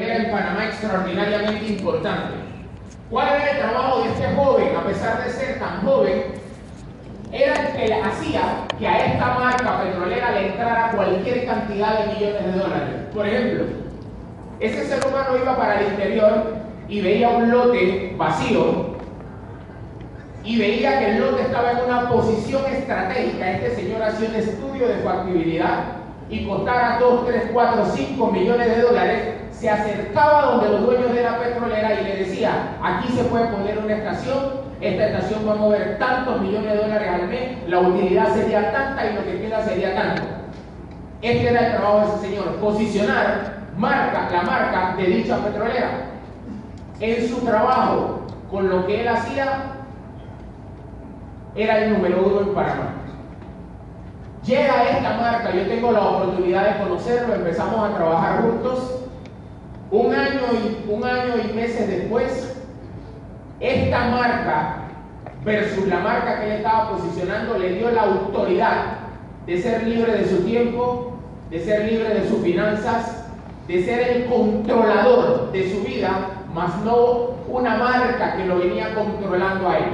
En Panamá extraordinariamente importante. ¿Cuál era el trabajo de este joven, a pesar de ser tan joven? Era el que hacía que a esta marca petrolera le entrara cualquier cantidad de millones de dólares. Por ejemplo, ese ser humano iba para el interior y veía un lote vacío y veía que el lote estaba en una posición estratégica. Este señor hacía un estudio de factibilidad y costara 2, 3, 4, 5 millones de dólares, se acercaba donde los dueños de la petrolera y le decía, aquí se puede poner una estación, esta estación va a mover tantos millones de dólares al mes, la utilidad sería tanta y lo que queda sería tanto. Este era el trabajo de ese señor, posicionar marca, la marca de dicha petrolera. En su trabajo, con lo que él hacía, era el número uno en Panamá. Llega esta marca, yo tengo la oportunidad de conocerlo, empezamos a trabajar juntos. Un año y, un año y meses después, esta marca versus la marca que él estaba posicionando le dio la autoridad de ser libre de su tiempo, de ser libre de sus finanzas, de ser el controlador de su vida, más no una marca que lo venía controlando a él.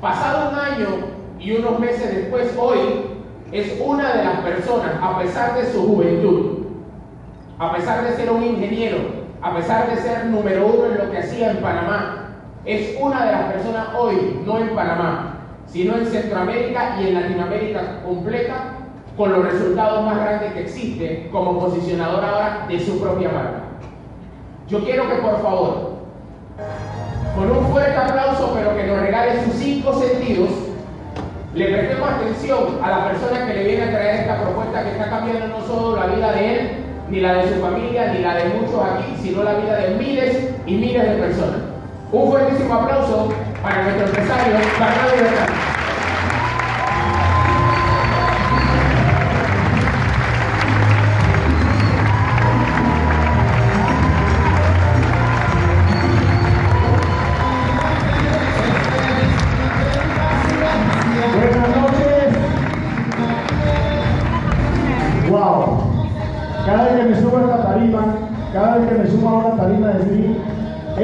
Pasado un año y unos meses después, hoy es una de las personas, a pesar de su juventud, a pesar de ser un ingeniero, a pesar de ser número uno en lo que hacía en Panamá, es una de las personas hoy, no en Panamá, sino en Centroamérica y en Latinoamérica completa, con los resultados más grandes que existen como posicionador ahora de su propia marca. Yo quiero que por favor, con un fuerte aplauso, pero que nos regale sus cinco sentidos, le prestemos atención a la persona que le viene a traer esta propuesta que está cambiando no solo la vida de él, ni la de su familia, ni la de muchos aquí, sino la vida de miles y miles de personas. Un fuertísimo aplauso para nuestro empresario, Bernardo Bertrán.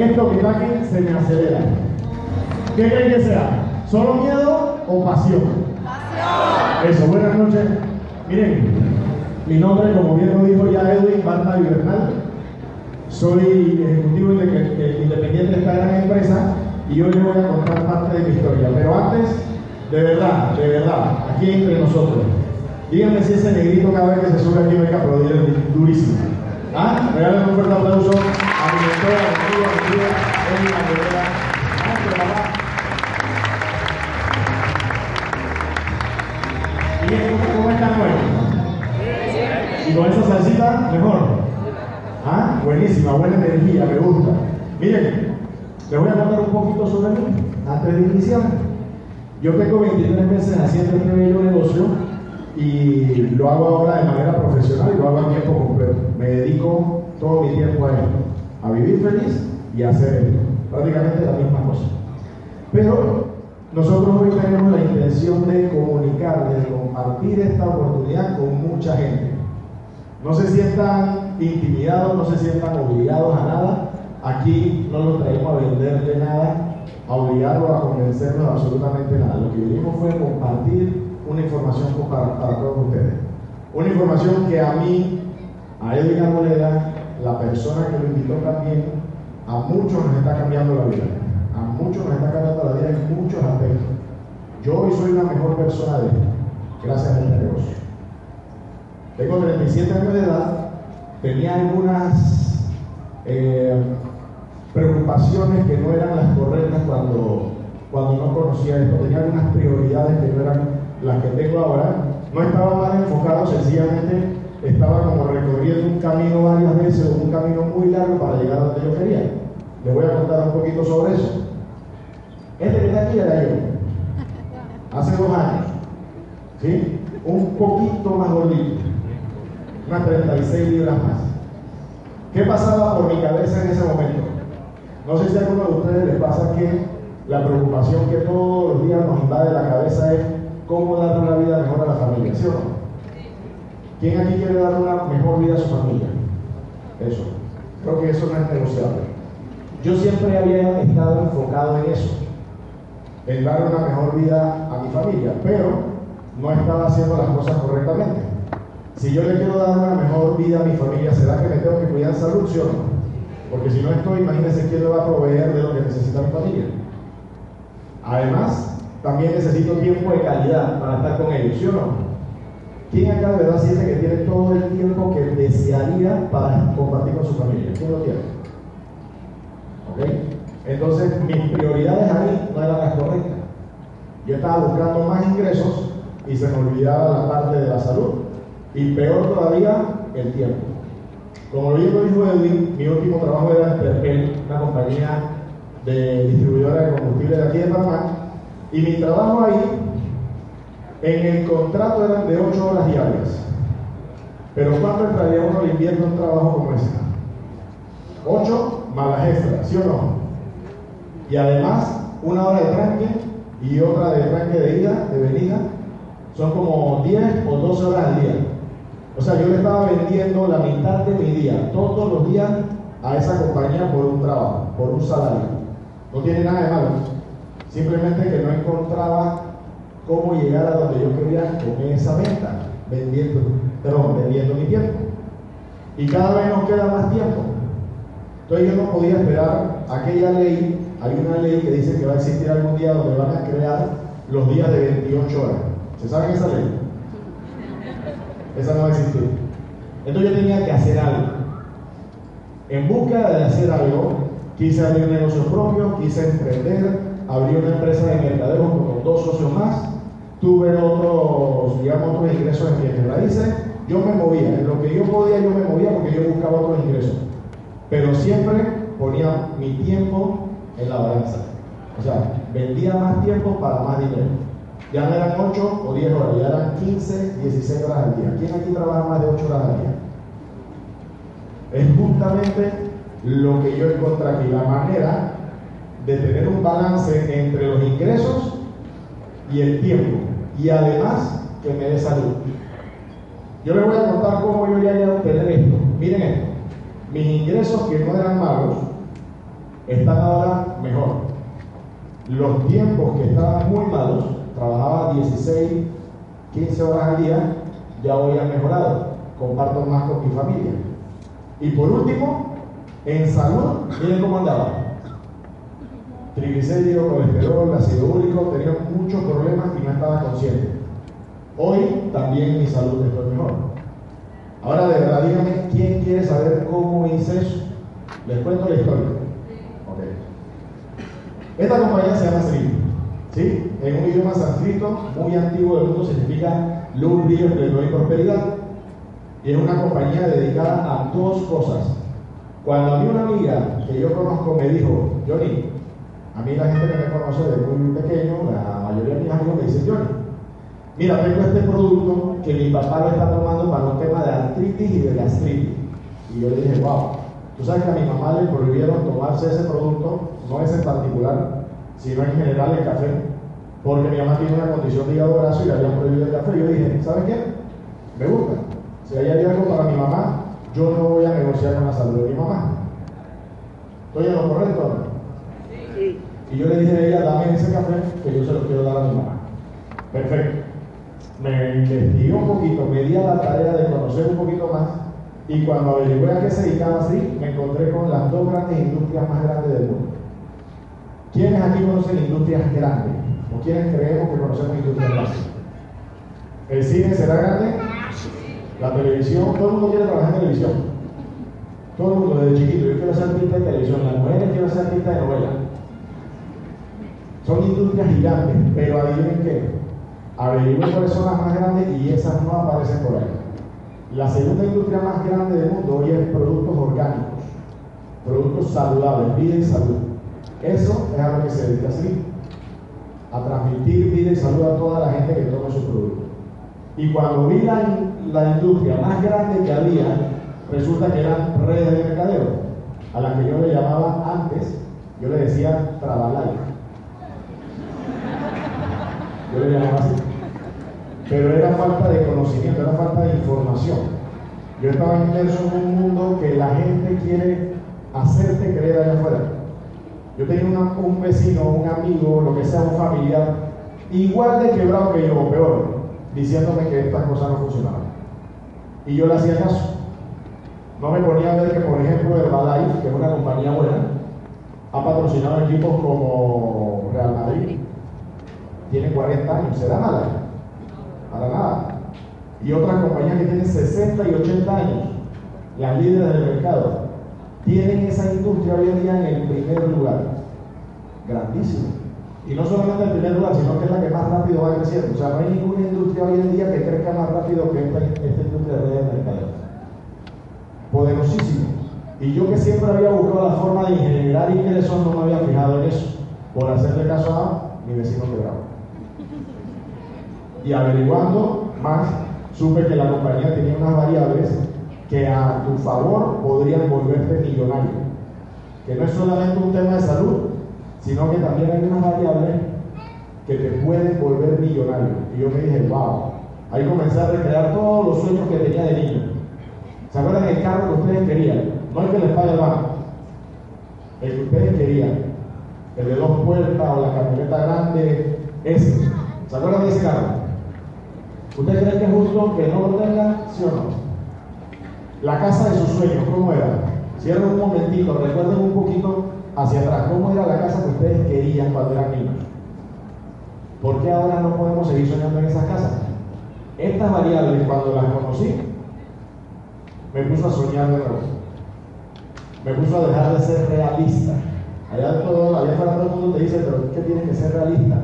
Esto que está aquí se me acelera. ¿Qué creen que sea? ¿Solo miedo o pasión? Pasión. Eso, buenas noches. Miren, mi nombre, como bien lo dijo ya Edwin Barna Bernal, soy ejecutivo eh, independiente de esta gran empresa y hoy les voy a contar parte de mi historia. Pero antes, de verdad, de verdad, aquí entre nosotros, díganme si ese negrito cada vez que se sube aquí me aplaudir durísimo. ¿Ah? Regalen un fuerte aplauso a mi mentora, a mi amiga, a mi tía, Eli Aguilera. ¿Ah? ¿Pero papá? ¿Y cómo, están hoy? Y con esa salsita, mejor. Ah, buenísima, buena energía, me gusta. Miren, les voy a contar un poquito sobre mí antes de iniciar. Yo tengo 23 meses haciendo este bello negocio y lo hago ahora de manera profesional y lo hago a tiempo completo. Me dedico todo mi tiempo a esto, a vivir feliz y a hacer esto. Prácticamente la misma cosa. Pero nosotros hoy tenemos la intención de comunicar, de compartir esta oportunidad con mucha gente. No se sientan intimidados, no se sientan obligados a nada. Aquí no los traemos a venderle nada, a obligarlos a convencernos de absolutamente nada. Lo que vinimos fue compartir una información para, para todos ustedes. Una información que a mí, a Edwin Arboleda, la persona que lo invitó también, a muchos nos está cambiando la vida. A muchos nos está cambiando la vida en muchos aspectos. Yo hoy soy una mejor persona de gracias a este negocio. Tengo 37 años de edad, tenía algunas eh, preocupaciones que no eran las correctas cuando, cuando no conocía esto, tenía algunas prioridades que no eran las que tengo ahora. No estaba más enfocado sencillamente estaba como recorriendo un camino varias veces un camino muy largo para llegar a donde yo quería. Les voy a contar un poquito sobre eso. Este que está aquí era yo, hace dos años, ¿sí? Un poquito más gordito, unas 36 libras más. ¿Qué pasaba por mi cabeza en ese momento? No sé si a alguno de ustedes les pasa que la preocupación que todos los días nos invade la cabeza es cómo dar una vida mejor a la familia, ¿sí o no? ¿Quién aquí quiere dar una mejor vida a su familia? Eso. Creo que eso no es negociable. Yo siempre había estado enfocado en eso, en dar una mejor vida a mi familia, pero no estaba haciendo las cosas correctamente. Si yo le quiero dar una mejor vida a mi familia, ¿será que me tengo que cuidar salud, sí o no? Porque si no estoy, imagínense quién le va a proveer de lo que necesita mi familia. Además, también necesito tiempo de calidad para estar con ellos, ¿sí o no? ¿Quién acá de verdad siente que tiene todo el tiempo que desearía para compartir con su familia? ¿Quién lo tiene? ¿Ok? Entonces, mis prioridades ahí no eran las correctas. Yo estaba buscando más ingresos y se me olvidaba la parte de la salud. Y peor todavía, el tiempo. Como bien lo dijo Edwin, mi último trabajo era en Terpel, una compañía de distribuidora de combustible de aquí de Panamá. Y mi trabajo ahí, en el contrato eran de 8 horas diarias. Pero ¿cuánto entraría uno invierno un trabajo como ese? 8 más las extras, ¿sí o no? Y además, una hora de tranque y otra de tranque de ida, de venida, son como 10 o 12 horas al día. O sea, yo le estaba vendiendo la mitad de mi día, todos los días, a esa compañía por un trabajo, por un salario. No tiene nada de malo. Simplemente que no encontraba cómo llegar a donde yo quería con esa venta, vendiendo, perdón, vendiendo mi tiempo. Y cada vez nos queda más tiempo. Entonces yo no podía esperar aquella ley, hay una ley que dice que va a existir algún día donde van a crear los días de 28 horas. ¿Se saben esa ley? Esa no va a existir. Entonces yo tenía que hacer algo. En busca de hacer algo, quise abrir un negocio propio, quise emprender, abrí una empresa de mercadeo con dos socios más, tuve otros, digamos, otros ingresos en bienes raíces, yo me movía, en lo que yo podía yo me movía porque yo buscaba otros ingresos, pero siempre ponía mi tiempo en la balanza, o sea, vendía más tiempo para más dinero. Ya no eran 8 o 10 horas, ya eran 15, 16 horas al día. ¿Quién aquí trabaja más de 8 horas al día? Es justamente lo que yo encontré aquí, la manera de tener un balance entre los ingresos y el tiempo. Y además que me dé salud. Yo les voy a contar cómo yo llegué a obtener esto. Miren esto. Mis ingresos que no eran malos están ahora mejor. Los tiempos que estaban muy malos, trabajaba 16, 15 horas al día, ya hoy han mejorado. Comparto más con mi familia. Y por último, en salud, miren cómo andaba. Triglicéridos, colesterol, ácido úrico, tenía muchos problemas y no estaba consciente. Hoy también mi salud estoy mejor. Ahora de verdad, díganme, ¿quién quiere saber cómo hice eso? Les cuento la historia. Ok. Esta compañía se llama Sri. ¿Sí? En un idioma sánscrito muy antiguo del mundo significa luz, brillo, esplendor y prosperidad. Y es una compañía dedicada a dos cosas. Cuando a una amiga que yo conozco me dijo, Johnny, a mí la gente que me conoce desde muy pequeño, la mayoría de mis amigos me dicen, Johnny, mira, tengo este producto que mi papá lo está tomando para un tema de artritis y de gastritis. Y yo le dije, wow, tú sabes que a mi mamá le prohibieron tomarse ese producto, no ese en particular, sino en general el café, porque mi mamá tiene una condición de hígado graso y le habían prohibido el café. Yo dije, ¿sabes qué? Me gusta. Si hay algo para mi mamá, yo no voy a negociar con la salud de mi mamá. ¿Estoy en lo correcto? Y yo le dije a ella, dame ese café que yo se lo quiero dar a mi mamá. Perfecto. Me investigué un poquito, me di a la tarea de conocer un poquito más y cuando averigué a qué se dedicaba así, me encontré con las dos grandes industrias más grandes del mundo. ¿Quiénes aquí conocen industrias grandes? ¿O quiénes creemos que conocemos industrias grandes? ¿El cine será grande? La televisión, todo el mundo quiere trabajar en televisión. Todo el mundo desde chiquito, yo quiero ser artista de televisión, las mujeres quieren ser artista de novela. Son industrias gigantes, pero adivinen qué, averigüen cuáles son las más grandes y esas no aparecen por ahí. La segunda industria más grande del mundo hoy es productos orgánicos, productos saludables, vida y salud. Eso es a lo que se dedica así, a transmitir vida y salud a toda la gente que toma su producto. Y cuando vi la, industria más grande que había, resulta que eran redes de mercadeo, a las que yo le llamaba antes, yo le decía Trabalay. Pero era falta de conocimiento, era falta de información. Yo estaba inmerso en un mundo que la gente quiere hacerte creer allá afuera. Yo tenía una- un vecino, un amigo, lo que sea, un familiar, igual de quebrado que yo, o peor, diciéndome que estas cosas no funcionaban. Y yo le hacía caso. No me ponía a ver que, por ejemplo, Herbalife, que es una compañía buena, ha patrocinado equipos como Real Madrid. Tiene 40 años, ¿será nada? Para nada. Y otras compañías que tienen 60 y 80 años, las líderes del mercado, tienen esa industria hoy en día en el primer lugar. Grandísimo. Y no solamente en el primer lugar, sino que es la que más rápido va creciendo. O sea, no hay ninguna industria hoy en día que crezca más rápido que esta, industria de redes de mercadeo poderosísimo. Y yo que siempre había buscado la forma de generar ingresos, no me había fijado en eso, por hacerle caso a mi vecino quebrado. Y averiguando más, supe que la compañía tenía unas variables que a tu favor podrían volverte millonario. Que no es solamente un tema de salud, sino que también hay unas variables que te pueden volver millonario. Y yo me dije, wow, ahí comencé a recrear todos los sueños que tenía de niño. ¿Se acuerdan el carro que ustedes querían? No el que les paga el banco. El que ustedes querían. El de dos puertas o la camioneta grande. Ese. ¿Se acuerdan de ese carro? ¿Ustedes creen que es justo que no lo tengan? ¿Sí o no? La casa de sus sueños, ¿cómo era? Cierren un momentito, recuerden un poquito hacia atrás. ¿Cómo era la casa que ustedes querían cuando eran niños? ¿Por qué ahora no podemos seguir soñando en esas casas? Estas variables, cuando las conocí, me puso a soñar de nuevo. Me puso a dejar de ser realista. Allá, todo, allá afuera todo el mundo te dice, pero ¿qué tienes que ser realista?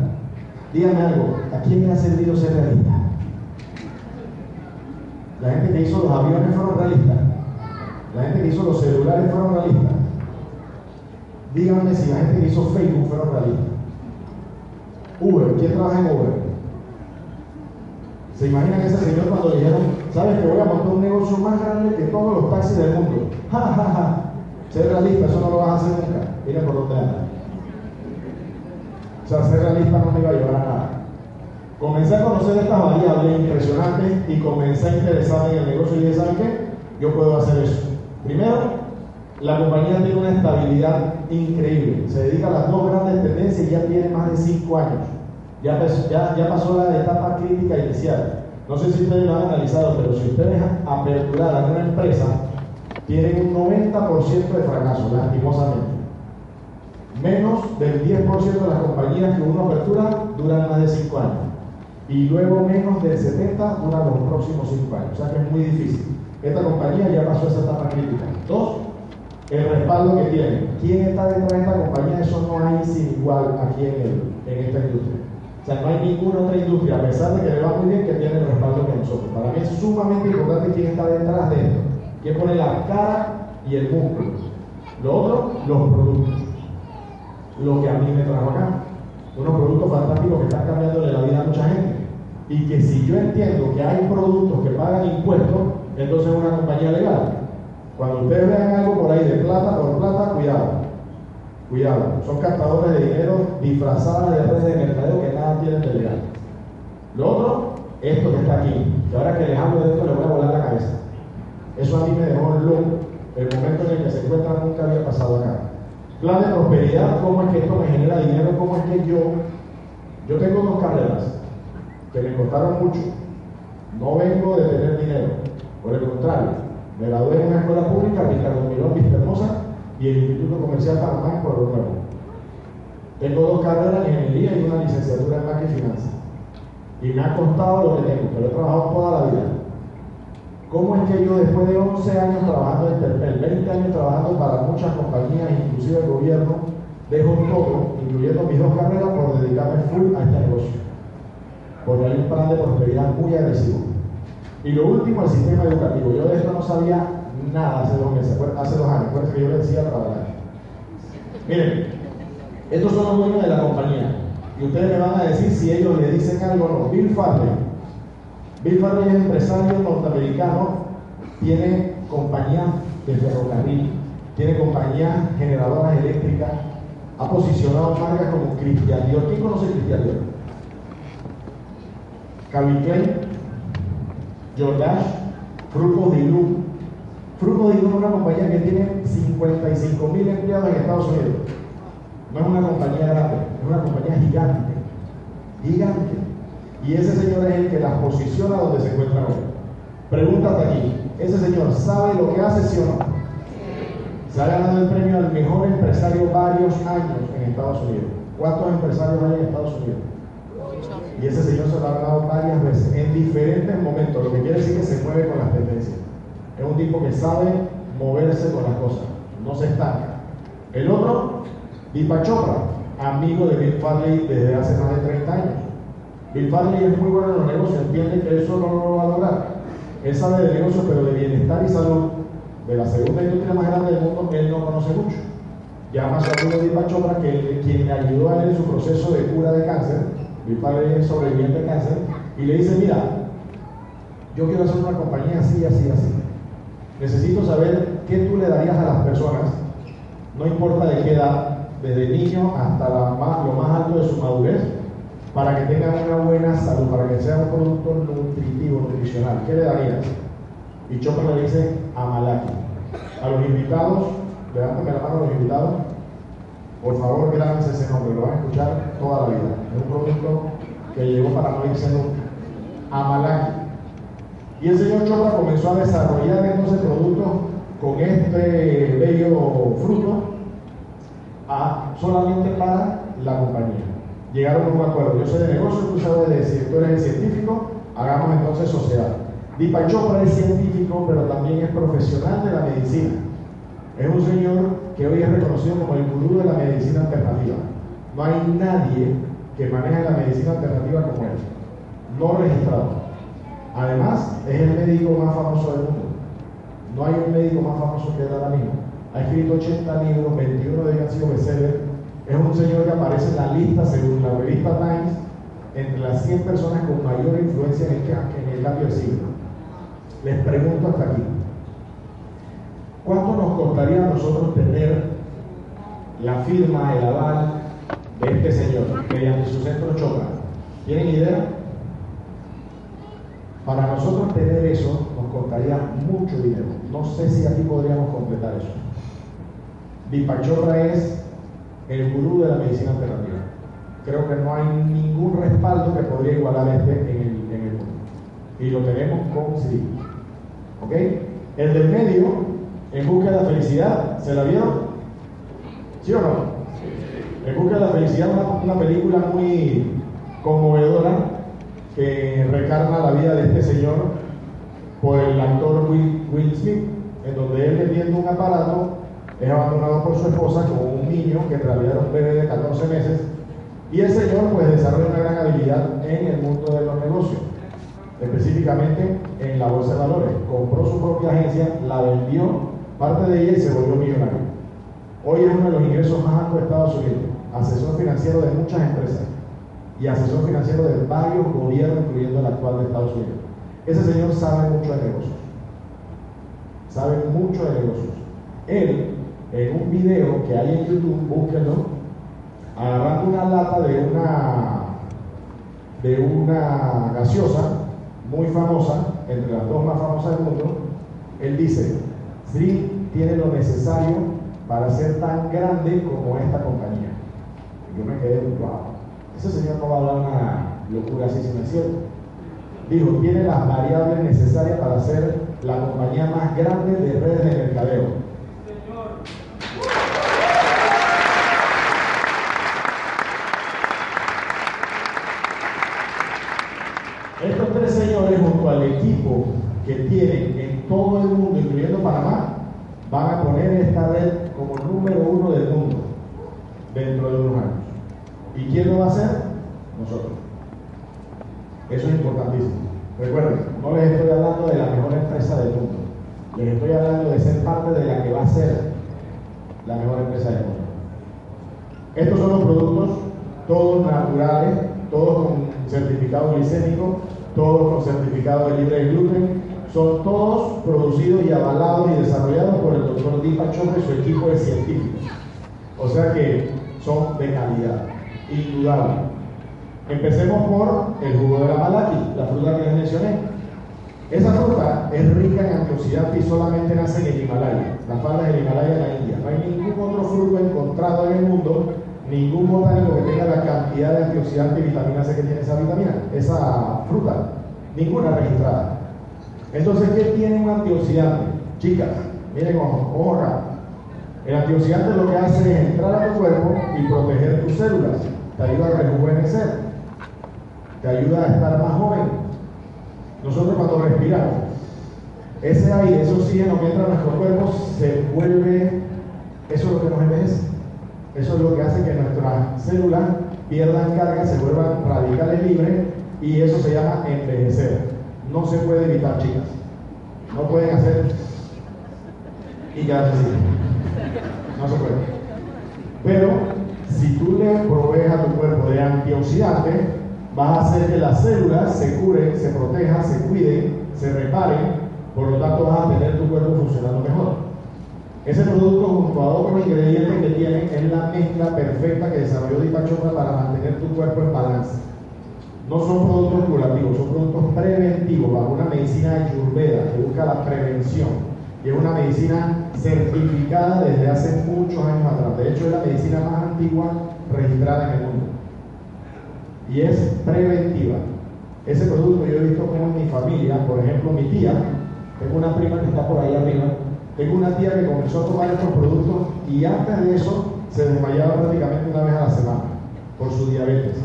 Dígame algo, ¿a quién le ha servido ser realista? La gente que hizo los aviones fueron realistas. La gente que hizo los celulares fueron realistas. Díganme si la gente que hizo Facebook fueron realistas. Uber, ¿quién trabaja en Uber? ¿Se imaginan ese señor cuando dijeron, sabes que voy a montar un negocio más grande que todos los taxis del mundo? Ja, ja, ja. Ser realista, eso no lo vas a hacer nunca. Miren por dónde anda. O sea, ser realista no me iba a llevar a nada. Comencé a conocer estas variables impresionantes y comencé a interesarme en el negocio y dije, ¿saben qué? Yo puedo hacer eso. Primero, la compañía tiene una estabilidad increíble. Se dedica a las dos grandes tendencias y ya tiene más de cinco años. Ya pasó la etapa crítica inicial. No sé si ustedes lo han analizado, pero si ustedes aperturaran una empresa, tienen un 90% de fracaso, lastimosamente. Menos del 10% de las compañías que uno apertura duran más de 5 años. Y luego menos del 70% duran los próximos 5 años. O sea que es muy difícil. Esta compañía ya pasó esa etapa crítica. Dos, el respaldo que tiene. ¿Quién está detrás de esta compañía? Eso no hay sin igual aquí en, el- en esta industria. O sea, no hay ninguna otra industria, a pesar de que le va muy bien, que tiene el respaldo que nosotros. Para mí es sumamente importante quién está detrás de esto. Quién pone la cara y el músculo. Lo otro, los productos. Lo que a mí me trajo acá. Unos productos fantásticos que están cambiándole la vida a mucha gente. Y que si yo entiendo que hay productos que pagan impuestos, entonces es una compañía legal. Cuando ustedes vean algo por ahí de plata por plata, cuidado. Cuidado, son captadores de dinero disfrazadas de redes de mercadeo que nada tienen de legal. Lo otro, esto que está aquí, que ahora que les hablo de esto les voy a volar la cabeza. Eso a mí me dejó loco. El momento en el que se encuentran nunca había pasado acá. Plan de prosperidad, cómo es que esto me genera dinero, cómo es que yo, yo tengo dos carreras que me costaron mucho. No vengo de tener dinero, por el contrario, me gradué en una escuela pública, Ricardo Mirón Vista Hermosa, y el Instituto Comercial Panamá en Pueblo Nuevo. Tengo dos carreras en ingeniería y una licenciatura en banca y finanzas. Y me ha costado lo que tengo, pero he trabajado toda la vida. ¿Cómo es que yo después de 11 años trabajando en Terpel, 20 años trabajando para muchas compañías, inclusive el gobierno, dejo todo, incluyendo mis dos carreras, por dedicarme full a este negocio? Porque hay un plan de prosperidad muy agresivo. Y lo último, el sistema educativo. Yo de esto no sabía nada hace dos meses, hace dos años, por que yo le decía trabajar. Miren, estos son los dueños de la compañía. Y ustedes me van a decir si ellos le dicen algo o no. Bill Farley. Bill Farley es empresario norteamericano, tiene compañía de ferrocarril, tiene compañías generadoras eléctricas, ha posicionado marcas como Christian Dior. ¿Quién conoce Christian Dior? Calvin Klein, Jordache, Fruco Dilú. Fruco Dilú es una compañía que tiene 55 mil empleados en Estados Unidos. No es una compañía grande, es una compañía gigante. Gigante. Y ese señor es el que las posiciona donde se encuentra hoy. Pregunta hasta aquí. ¿Ese señor sabe lo que hace, sí o no? Se ha ganado el premio al mejor empresario varios años en Estados Unidos. ¿Cuántos empresarios hay en Estados Unidos? Y ese señor se lo ha ganado varias veces, en diferentes momentos, lo que quiere decir que se mueve con las tendencias. Es un tipo que sabe moverse con las cosas, no se estanca. El otro, Deepak amigo de Bill Farley desde hace más de 30 años. Bill Farley es muy bueno en los negocios, entiende que eso no lo va a lograr. Él sabe de negocios, pero de bienestar y salud, de la segunda industria más grande del mundo, él no conoce mucho. Llama a su amigo Chopra, que quien le ayudó a él en su proceso de cura de cáncer, mi padre es sobreviviente de cáncer, y le dice, mira, yo quiero hacer una compañía así, así, así. Necesito saber qué tú le darías a las personas, no importa de qué edad, desde niño hasta lo más alto de su madurez, para que tengan una buena salud, para que sea un producto nutritivo, nutricional. ¿Qué le darías? Y Chopra le dice a Malaki. A los invitados, levántame la mano a los invitados, por favor, grábense ese nombre, lo van a escuchar toda la vida. Un producto que llegó para no irse nunca. Amalaki. Y el señor Chopra comenzó a desarrollar entonces productos con este bello fruto a, solamente para la compañía. Llegaron a un acuerdo. Yo soy de negocio, tú sabes de decir, tú eres el científico, hagamos entonces sociedad. Deepak Chopra es científico, pero también es profesional de la medicina. Es un señor que hoy es reconocido como el gurú de la medicina alternativa. No hay nadie que maneje la medicina alternativa como él, no registrado. Además, es el médico más famoso del mundo. No hay un médico más famoso que él ahora mismo. Ha escrito 80 libros, 21 de ellos han sido. Es un señor que aparece en la lista, según la revista Times, entre las 100 personas con mayor influencia en el, en el cambio de siglo. Les pregunto hasta aquí. ¿Cuánto nos costaría a nosotros tener la firma, el aval este señor mediante su centro Choca? ¿Tienen idea? Para nosotros tener eso nos costaría mucho dinero. No sé si aquí podríamos completar eso. Dipachorra es el gurú de la medicina alternativa. Creo que no hay ningún respaldo que podría igualar este en el, en el mundo. Y lo tenemos con sí. ¿Ok? El del medio, en busca de la felicidad, ¿se la vieron? ¿Sí o no? En busca de la felicidad, una, una película muy conmovedora que recarna la vida de este señor por el actor Will, Will Smith, en donde él vendiendo un aparato es abandonado por su esposa como un niño que en realidad era un bebé de 14 meses y el señor pues desarrolla una gran habilidad en el mundo de los negocios, específicamente en la bolsa de valores. Compró su propia agencia, la vendió, parte de ella y se volvió millonario. Hoy es uno de los ingresos más altos de Estados Unidos, asesor financiero de muchas empresas y asesor financiero de varios gobiernos, incluyendo el actual de Estados Unidos. Ese señor sabe mucho de negocios. Sabe mucho de negocios. Él, en un video que hay en YouTube, búsquenlo, agarrando una lata de una, de una gaseosa muy famosa, entre las dos más famosas del mundo, él dice, Sri tiene lo necesario para ser tan grande como esta compañía. Yo me quedé, wow, ese señor no va a hablar una locura así, si no es cierto. Dijo, tiene las variables necesarias para ser la compañía más grande de redes de mercadeo. Estos tres señores, junto al equipo que tienen en todo el mundo, incluyendo Panamá, van a poner esta red como número uno del mundo dentro de unos años. ¿Y quién lo va a hacer? Nosotros. Eso es importantísimo. Recuerden, no les estoy hablando de la mejor empresa del mundo. Les estoy hablando de ser parte de la que va a ser la mejor empresa del mundo. Estos son los productos, todos naturales, todos con certificado glicémico, todos con certificado de libre de gluten, son todos producidos y avalados y desarrollados por el doctor Chope y su equipo de científicos. O sea que son de calidad, indudable. Empecemos por el jugo de la malaki, la fruta que les mencioné. Esa fruta es rica en antioxidantes y solamente nace en el Himalaya, las faldas del Himalaya en la India. No hay ningún otro fruto encontrado en el mundo, ningún botánico que tenga la cantidad de antioxidantes y vitamina C que tiene esa vitamina, esa fruta, ninguna registrada. Entonces, ¿qué tiene un antioxidante? Chicas, miren ojo, ojo acá. El antioxidante lo que hace es entrar a tu cuerpo y proteger tus células. Te ayuda a rejuvenecer. Te ayuda a estar más joven. Nosotros cuando respiramos, ese aire, ese oxígeno que entra a nuestro cuerpo se vuelve, eso es lo que nos envejece. Eso es lo que hace que nuestras células pierdan carga, se vuelvan radicales libres y eso se llama envejecer. No se puede evitar, chicas. No pueden hacer y quedarse así. No se puede. Pero si tú le provees a tu cuerpo de antioxidantes, vas a hacer que las células se curen, se protejan, se cuiden, se reparen, por lo tanto vas a tener tu cuerpo funcionando mejor. Ese producto junto a otros ingredientes que tiene es la mezcla perfecta que desarrolló Dipachopra para mantener tu cuerpo en balance. No son productos curativos, son productos preventivos bajo una medicina ayurveda que busca la prevención y es una medicina certificada desde hace muchos años atrás. De hecho, es la medicina más antigua registrada en el mundo. Y es preventiva. Ese producto yo he visto como en mi familia, por ejemplo, mi tía, tengo una prima que está por ahí arriba, tengo una tía que comenzó a tomar estos productos y antes de eso se desmayaba prácticamente una vez a la semana por su diabetes.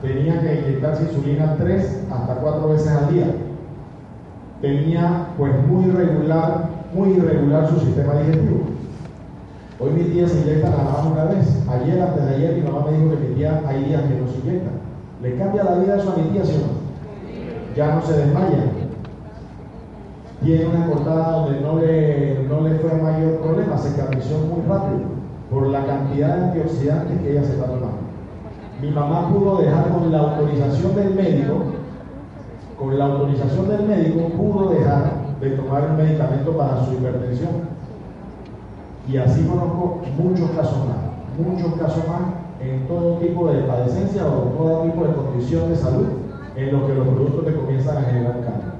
Tenía que inyectarse insulina tres hasta cuatro veces al día. Tenía pues muy irregular, muy irregular su sistema digestivo. Hoy mi tía se inyecta nada más una vez. Ayer, antes de ayer, mi mamá me dijo que mi tía hay días que no se inyecta. ¿Le cambia la vida eso a mi tía, o no? Ya no se desmaya. Tiene una cortada donde no le, no le fue mayor problema, se cicatrizó muy rápido por la cantidad de antioxidantes que ella se está tomando. Mi mamá pudo dejar con la autorización del médico, con la autorización del médico, pudo dejar de tomar el medicamento para su hipertensión. Y así conozco muchos casos más, muchos casos más en todo tipo de padecencia o todo tipo de condición de salud en los que los productos te comienzan a generar cambio.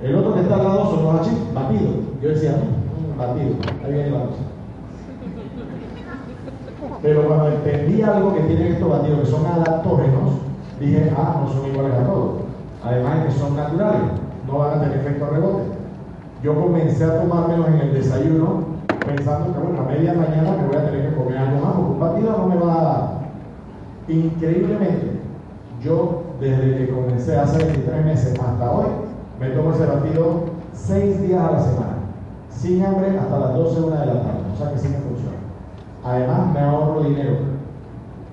El otro que está al lado son los hachís, batidos. Yo decía, mmm, batido, ahí viene la cosa. Pero cuando entendí algo que tienen estos batidos que son adaptógenos, dije, ah, no son iguales a todos. Además de que son naturales, no van a tener efecto rebote. Yo comencé a tomármelos en el desayuno pensando que bueno, a media mañana me voy a tener que comer algo más, porque un batido no me va a dar. Increíblemente, yo desde que comencé hace 23 meses hasta hoy, me tomo ese batido 6 días a la semana, sin hambre hasta las 12, 1 de la tarde, o sea que sí me funciona. Además, me ahorro dinero,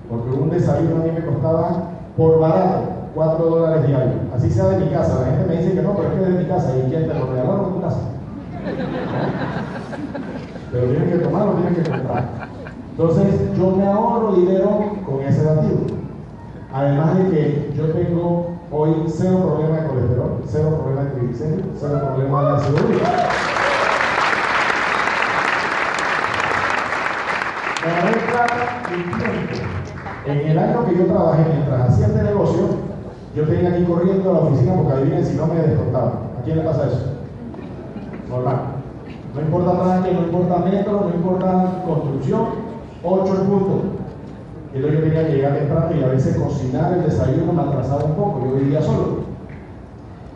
porque un desayuno a mí me costaba por barato 4 dólares diarios, así sea de mi casa. La gente me dice que no, pero es que es de mi casa, ¿y quién te lo regalaron en tu casa? pero tienen que tomarlo, tienen que comprar. Entonces, yo me ahorro dinero con ese batido. Además de que yo tengo hoy cero problema de colesterol, cero problema de triglicéridos, cero problema de ácido plata y tiempo. En el año que yo trabajé mientras hacía este negocio, yo que ir corriendo a la oficina porque adivinen si no me descontaban. ¿A quién le pasa eso? Normal. No importa tranque, no importa metro, no importa construcción, 8 en punto. Entonces yo tenía que llegar temprano y a veces cocinar el desayuno me atrasaba un poco, yo vivía solo.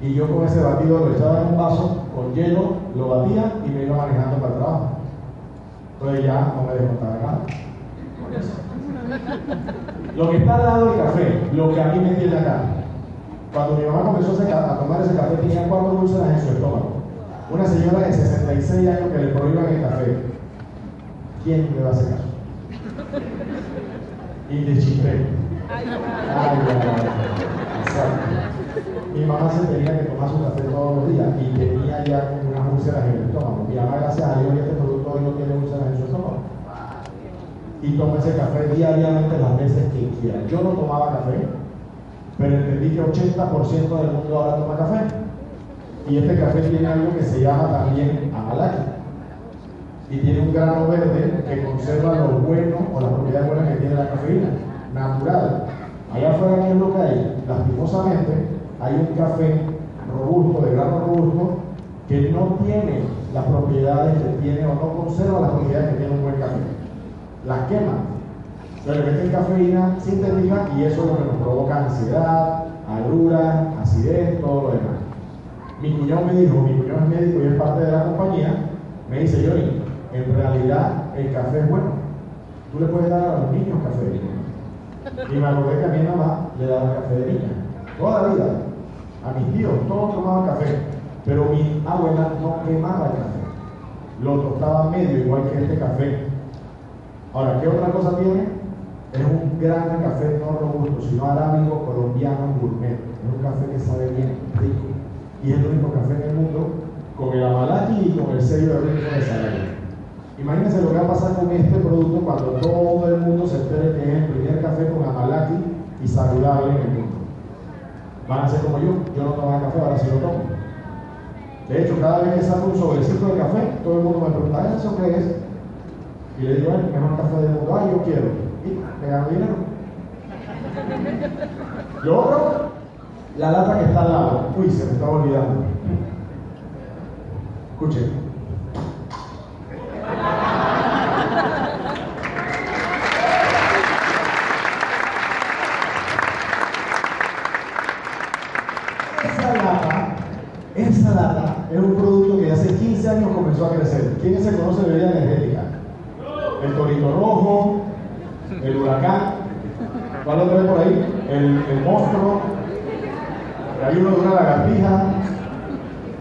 Y yo con ese batido lo echaba en un vaso con hielo, lo batía y me iba manejando para el trabajo. Entonces ya no me descontaba nada. Por eso. Lo que está al lado del café, lo que a mí me tiene acá. Cuando mi mamá comenzó a tomar ese café tenía cuatro úlceras en su estómago. Una señora de 66 años que le prohíban el café. ¿Quién me va a hacer caso? Y de chifre. Ay, ay, ay. Mi mamá se tenía que tomar su café todos los días y tenía ya unas úlceras en el estómago. Mi mamá, gracias a Dios, este producto hoy no tiene úlceras en su estómago. Y toma ese café diariamente las veces que quiera. Yo no tomaba café, pero entendí que 80% del mundo ahora toma café. Y este café tiene algo que se llama también amalaki. Y tiene un grano verde que conserva lo bueno o las propiedades buenas que tiene la cafeína, natural. Allá afuera, ¿qué es lo que hay? Lastimosamente, hay un café robusto, de grano robusto, que no tiene las propiedades que tiene o no conserva las propiedades que tiene un buen café. Las quema. Se le meten cafeína sintética y eso es lo que nos provoca ansiedad, agruras, acidez, todo lo demás. Mi cuñado me dijo, mi cuñado es médico y es parte de la compañía, me dice, Johnny, en realidad el café es bueno. Tú le puedes dar a los niños café. Y me acordé que a mi mamá le daba café de niña. Toda la vida. A mis tíos, todos tomaban café. Pero mi abuela no quemaba el café. Lo tostaba medio, igual que este café. Ahora, ¿qué otra cosa tiene? Es un gran café no robusto, sino arábigo colombiano gourmet. Es un café que sabe bien, rico. Y es el único café en el mundo con el amalaki y con el sello de rico de salario. Imagínense lo que va a pasar con este producto cuando todo el mundo se entere que es el primer café con amalaki y saludable en el mundo. Van a ser como yo, yo no tomaba café, ahora sí lo tomo. De hecho, cada vez que saco un sobrecito de café, todo el mundo me pregunta, ¿eso qué es? Y le digo, el mejor café del mundo, ah, yo quiero. Me gano dinero. Lo otro, la lata que está al lado. Uy, se me estaba olvidando. Escuchen. Esa lata, esa lata es un producto que hace 15 años comenzó a crecer. ¿Quién se conoce de bebida energética? El torito rojo, el huracán, ¿cuál otro hay por ahí? El, el monstruo, hay uno de una lagartija.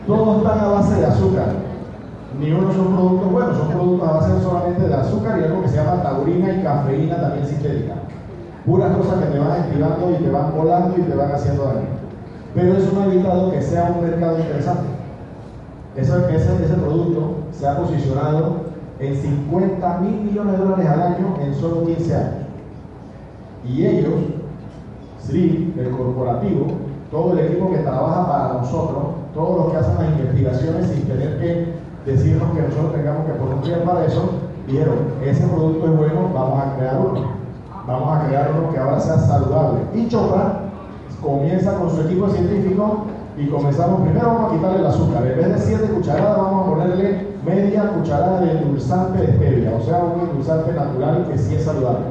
Todos están a base de azúcar. Ni uno son productos buenos, son productos a base solamente de azúcar y algo que se llama taurina y sintética. Puras cosas que te van activando y te van volando y te van haciendo daño. Pero eso no ha evitado que sea un mercado interesante. Ese, ese, ese producto se ha posicionado en 50 mil millones de dólares al año en solo 15 años. Y ellos, SRI, el corporativo, todo el equipo que trabaja para nosotros, todos los que hacen las investigaciones sin tener que decirnos que nosotros tengamos que poner para eso, dijeron, ese producto es bueno, vamos a crear uno. Vamos a crear uno que ahora sea saludable. Y Chopra comienza con su equipo científico y comenzamos, primero vamos a quitarle el azúcar. En vez de 7 cucharadas, vamos a ponerle media cucharada de endulzante de stevia, o sea, un endulzante natural que sí es saludable.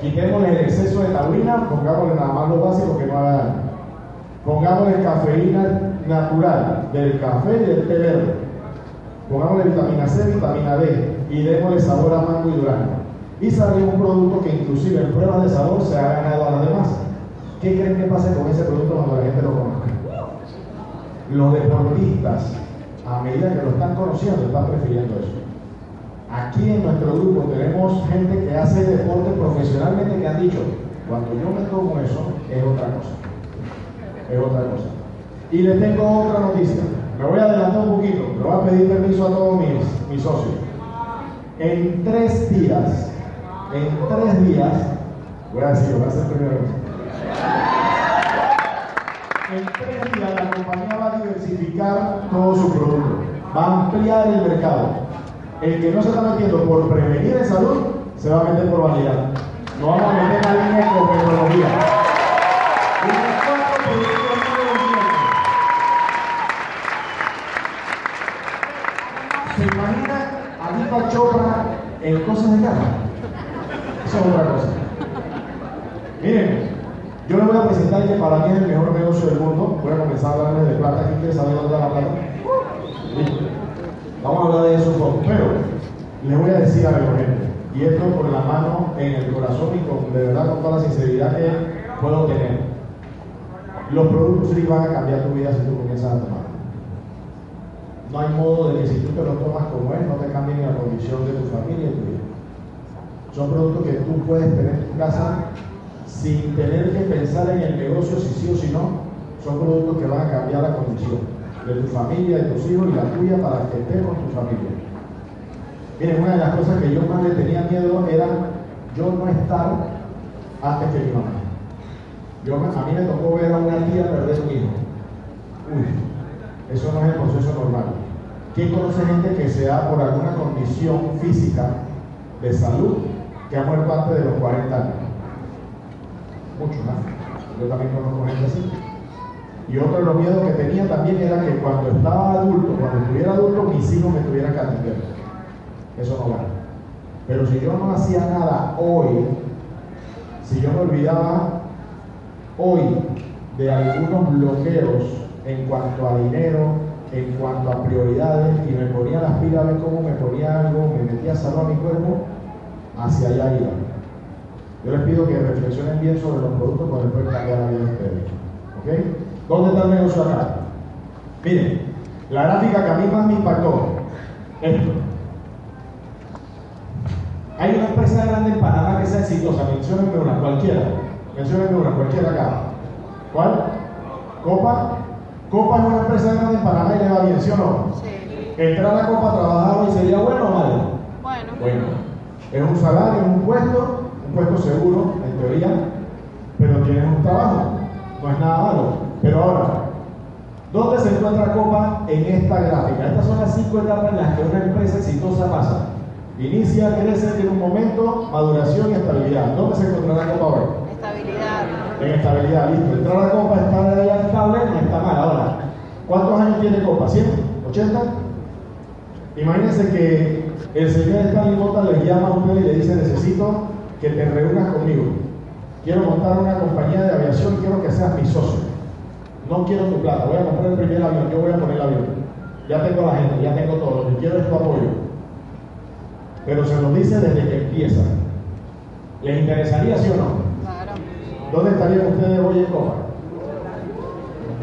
Quitémosle el exceso de taurina, pongámosle nada más lo básico que no haga daño. Pongámosle cafeína natural del café y del té verde. Pongámosle vitamina C, vitamina D y démosle sabor a mango y durazno. Y sale un producto que inclusive en pruebas de sabor se ha ganado a las demás. ¿Qué creen que pase con ese producto cuando la gente lo conozca? Los deportistas, a medida que lo están conociendo, están prefiriendo eso. Aquí en nuestro grupo tenemos gente que hace deporte profesionalmente que han dicho, cuando yo me tomo eso, es otra cosa. Es otra cosa. Y les tengo otra noticia. Me voy a adelantar un poquito, le voy a pedir permiso a todos mis, mis socios. En tres días, en tres días, voy a decir, voy a hacer primero. En tres días la compañía va a diversificar todo su producto, va a ampliar el mercado. El que no se está metiendo por prevenir en salud, se va a meter por vanidad. No vamos a meter a línea con tecnología. Eso es otra cosa. Miren, yo les voy a presentar que para mí es el mejor negocio del mundo. Voy a comenzar a hablarles de plata. ¿Quién quiere saber dónde está la plata? Vamos a hablar de eso poco. Pero les voy a decir algo, gente. Y esto con la mano en el corazón y con, de verdad con toda la sinceridad que puedo tener. Los productos sí van a cambiar tu vida si tú comienzas a tomar. No hay modo de que si tú te lo tomas como es, no te cambien la condición de tu familia y tu vida. Son productos que tú puedes tener en tu casa sin tener que pensar en el negocio si sí o si no, son productos que van a cambiar la condición de tu familia, de tus hijos y la tuya para que estés con tu familia. Miren, una de las cosas que yo más le tenía miedo era yo no estar antes que mi mamá. Yo, a mí me tocó ver a una tía perder un hijo. Uy, eso no es el proceso normal. ¿Quién conoce gente que se da por alguna condición física de salud que ha muerto antes de los 40 años? Mucho, ¿no? Yo también conozco gente así. Y otro de los miedos que tenía también era que cuando estaba adulto, cuando estuviera adulto, mis hijos me tuvieran que. Eso no va. Pero si yo no hacía nada hoy, si yo me olvidaba hoy de algunos bloqueos en cuanto a dinero, en cuanto a prioridades, y me ponía las pilas a ver cómo me ponía algo, me metía a mi cuerpo, hacia allá iba. Yo les pido que reflexionen bien sobre los productos para después cambiar la vida de ustedes. ¿Ok? ¿Dónde está el negocio acá? Miren, la gráfica que a mí más me impactó, esto. Hay una empresa grande en Panamá que sea exitosa, menciónenme una, cualquiera. Menciónenme una, cualquiera acá. ¿Cuál? Copa. Copa es una empresa grande en Panamá y le va bien, ¿sí o no? Sí. Entrar a Copa a trabajar hoy sería bueno o malo. Bueno. Bueno, es un salario, es un puesto, un puesto seguro, en teoría, pero tienes un trabajo, no es nada malo. Pero ahora, ¿dónde se encuentra Copa en esta gráfica? Estas son las cinco etapas en las que una empresa exitosa pasa. Inicia, crece, tiene un momento, maduración y estabilidad. ¿Dónde se encontrará Copa hoy? Estabilidad. En estabilidad, listo. Entrar a Copa, estar allá estable, no está mal. Ahora, ¿cuántos años tiene Copa? ¿100? ¿80? Imagínense que el señor Stanley Mota les llama a usted y le dice, necesito que te reúnas conmigo. Quiero montar una compañía de aviación, quiero que seas mi socio. No quiero tu plata, voy a comprar el primer avión, yo voy a poner el avión. Ya tengo la gente, ya tengo todo, lo que quiero es tu apoyo. Pero se lo dice desde que empieza. ¿Les interesaría sí o no? Claro. ¿Dónde estarían ustedes hoy en Copa?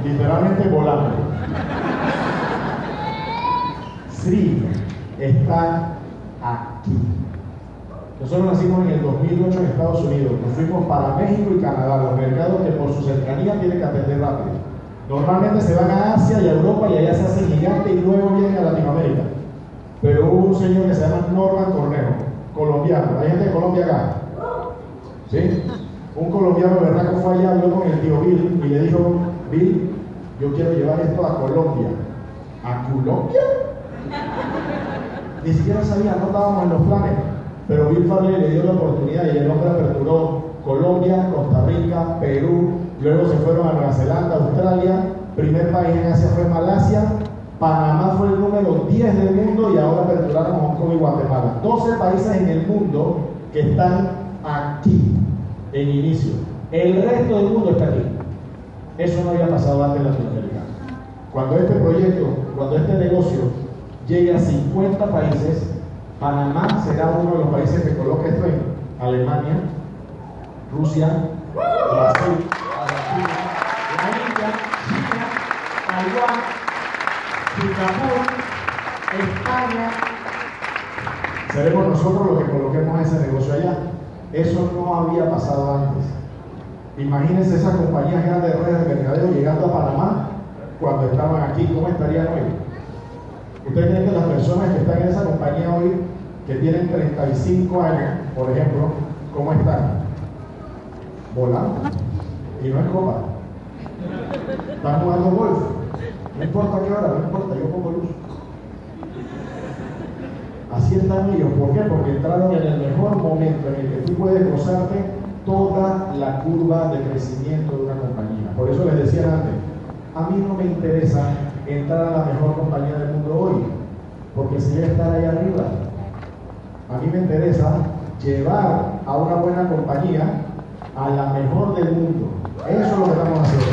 Literalmente volando. Sri está. Nosotros nacimos en el 2008 en Estados Unidos. Nos fuimos para México y Canadá, los mercados que por su cercanía tienen que atender rápido. Normalmente se van a Asia y a Europa y allá se hacen gigantes y luego vienen a Latinoamérica. Pero hubo un señor que se llama Norman Cornejo, colombiano. ¿Hay gente de Colombia acá? ¿Sí? Un colombiano berraco fue allá, habló con el tío Bill y le dijo, Bill, yo quiero llevar esto a Colombia. ¿A Colombia? Ni siquiera sabía, no estábamos en los planes. Pero Bill Farley le dio la oportunidad y el hombre aperturó Colombia, Costa Rica, Perú, luego se fueron a Nueva Zelanda, Australia, primer país en Asia fue Malasia, Panamá fue el número 10 del mundo y ahora aperturaron Hong Kong y Guatemala. 12 países en el mundo que están aquí en inicio. El resto del mundo está aquí. Eso no había pasado antes en Latinoamérica. Cuando este proyecto, cuando este negocio llegue a 50 países, Panamá será uno de los países que coloque esto en Alemania, Rusia, Brasil, la India, China, Taiwán, Singapur, España. Seremos nosotros los que coloquemos ese negocio allá. Eso no había pasado antes. Imagínense esas compañías grandes de redes de mercadeo llegando a Panamá cuando estaban aquí, ¿cómo estarían hoy? Ustedes creen que las personas que están en esa compañía hoy, que tienen 35 años, por ejemplo, ¿cómo están? Volando. Y no es copa. Están jugando golf. No importa qué hora, no importa, yo pongo luz. Así están ellos. ¿Por qué? Porque entraron en el mejor momento en el que tú puedes gozarte toda la curva de crecimiento de una compañía. Por eso les decía antes, a mí no me interesa entrar a la mejor compañía del mundo hoy, porque si a estar ahí arriba. A mí me interesa llevar a una buena compañía a la mejor del mundo. Eso es lo que estamos haciendo.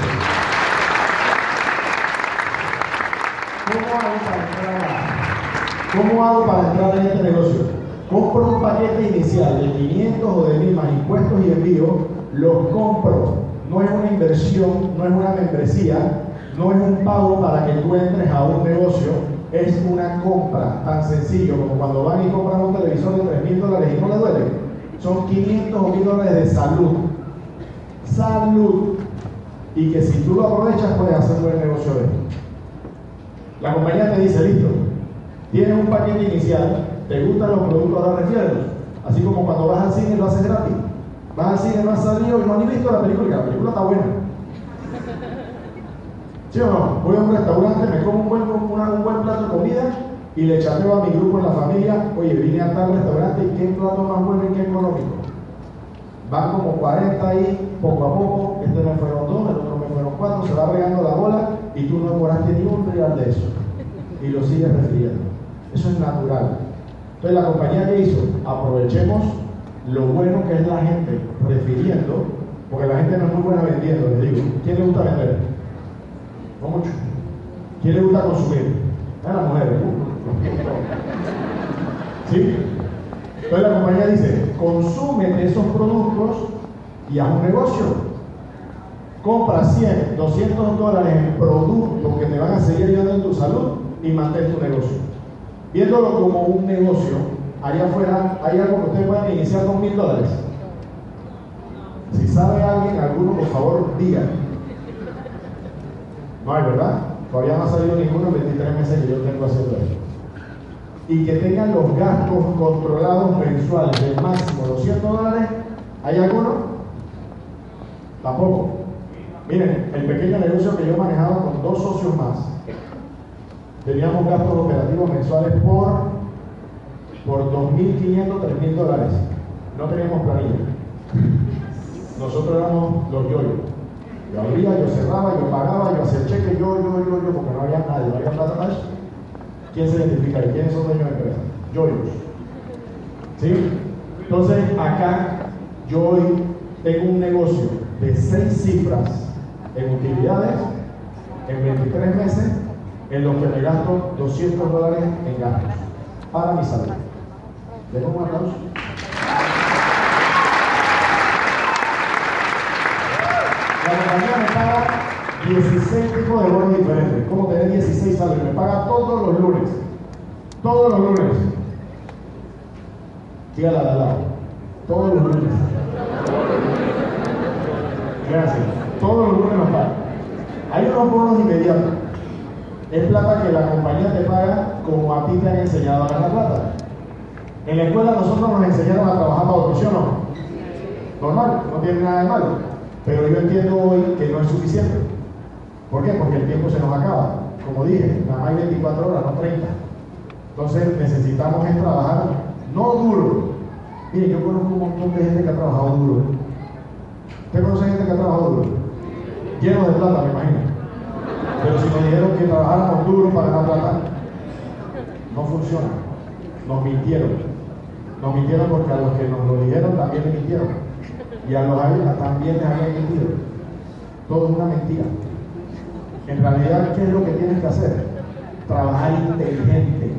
¿Cómo hago para entrar ¿Cómo hago para entrar en este negocio? Compro un paquete inicial de 500 o de 1000 más impuestos y envío, los compro. No es una inversión, no es una membresía, no es un pago para que tú entres a un negocio, es una compra tan sencillo como cuando van y compran un televisor de 3 mil dólares y no le duele. Son 500 o 1000 dólares de salud. Salud. y que si tú lo aprovechas puedes hacer un buen negocio de esto. La compañía te dice, listo, tienes un paquete inicial, te gustan los productos, ahora refiérdelos. Así como cuando vas al cine lo haces gratis. Vas al cine, no has salido y no has visto la película, la película está buena. ¿Sí o no? Voy a un restaurante, me como un buen, plato de comida y le chateo a mi grupo en la familia, oye, vine a tal restaurante y qué plato más bueno y qué económico. Van como 40 ahí, poco a poco, este me fueron dos, el otro me fueron cuatro, se va regando la bola y tú no demoraste ni un real de eso. Y lo sigues refiriendo. Eso es natural. Entonces la compañía que hizo, aprovechemos lo bueno que es la gente refiriendo, porque la gente no es muy buena vendiendo, les digo. ¿Quién le gusta vender? No mucho. ¿Quién le gusta consumir? A las mujeres. ¿Sí? Entonces la compañía dice, consume esos productos y haz un negocio. Compra 100, 200 dólares en productos que te van a seguir ayudando en tu salud y mantén tu negocio. Viéndolo como un negocio, allá afuera hay algo que ustedes pueden iniciar con mil dólares. Si sabe alguien, alguno, por favor, diga. No hay, ¿verdad? Todavía no ha salido ninguno en 23 meses que yo tengo haciendo esto. Y que tengan los gastos controlados mensuales del máximo 200 dólares. ¿Hay alguno? Tampoco. Miren, el pequeño negocio que yo manejaba con dos socios más, teníamos gastos operativos mensuales por, por 2.500, 3.000 dólares. No teníamos planilla. Nosotros éramos los yoyos. Yo abría, yo cerraba, yo pagaba, yo hacía cheque, yo, yo, yo, yo, porque no había nadie, no había plata más. ¿Quién se identifica ahí? ¿Quiénes son dueños de empresa? Yoyos. ¿Sí? Entonces, acá yo hoy tengo un negocio de seis cifras en utilidades en 23 meses en los que me gasto 200 dólares en gastos para mi salud. ¿Dejo un aplauso? La compañía me paga 16 tipos de bonos diferentes. Como tener 16 salarios. Me paga todos los lunes. Todos los lunes. Dígala de al lado. Todos los lunes. Gracias. Todos los lunes nos pagan. Hay unos bonos inmediatos. Es plata que la compañía te paga como a ti te han enseñado a ganar plata. En la escuela nosotros nos enseñaron a trabajar para otro, ¿sí o no? Normal, no tiene nada de malo. Pero yo entiendo hoy que no es suficiente. ¿Por qué? Porque el tiempo se nos acaba. Como dije, nada más hay 24 horas, no 30. Entonces necesitamos es trabajar, no duro. Mire, yo conozco un montón de gente que ha trabajado duro. ¿Usted conoce gente que ha trabajado duro? Lleno de plata, me imagino. Pero si nos dijeron que trabajáramos duro para ganar plata, no funciona. Nos mintieron. Nos mintieron porque a los que nos lo dijeron también les mintieron. Y a los a también les habían mentido. Todo es una mentira. En realidad, ¿qué es lo que tienes que hacer? Trabajar inteligente.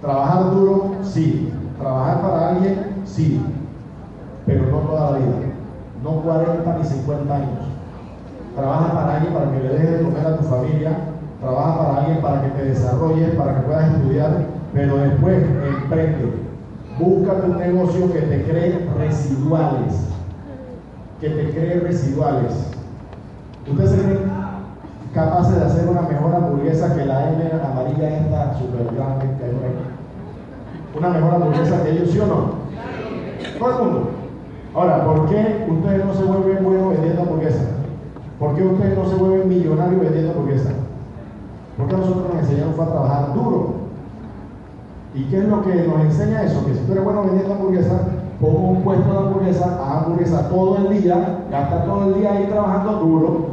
Trabajar duro, sí. Trabajar para alguien, sí. Pero no toda la vida. No 40 ni 50 años. Trabaja para alguien para que le dejes de comer a tu familia. Trabaja para alguien para que te desarrolles, para que puedas estudiar. Pero después emprende. Búscate un negocio que te cree residuales. Que te cree residuales. ¿Ustedes se creen capaces de hacer una mejor hamburguesa que la M amarilla esta super grande que hay? Una mejor hamburguesa que ellos, ¿sí o no? Todo el mundo. Ahora, ¿por qué ustedes no se vuelven buenos vendiendo hamburguesas? ¿Por qué ustedes no se vuelven millonarios vendiendo hamburguesas? Porque a nosotros nos enseñaron fue a trabajar duro. ¿Y qué es lo que nos enseña eso? Que si tú eres bueno vendiendo hamburguesas, pongo un puesto de hamburguesa, haz hamburguesa todo el día, gasta todo el día ahí trabajando duro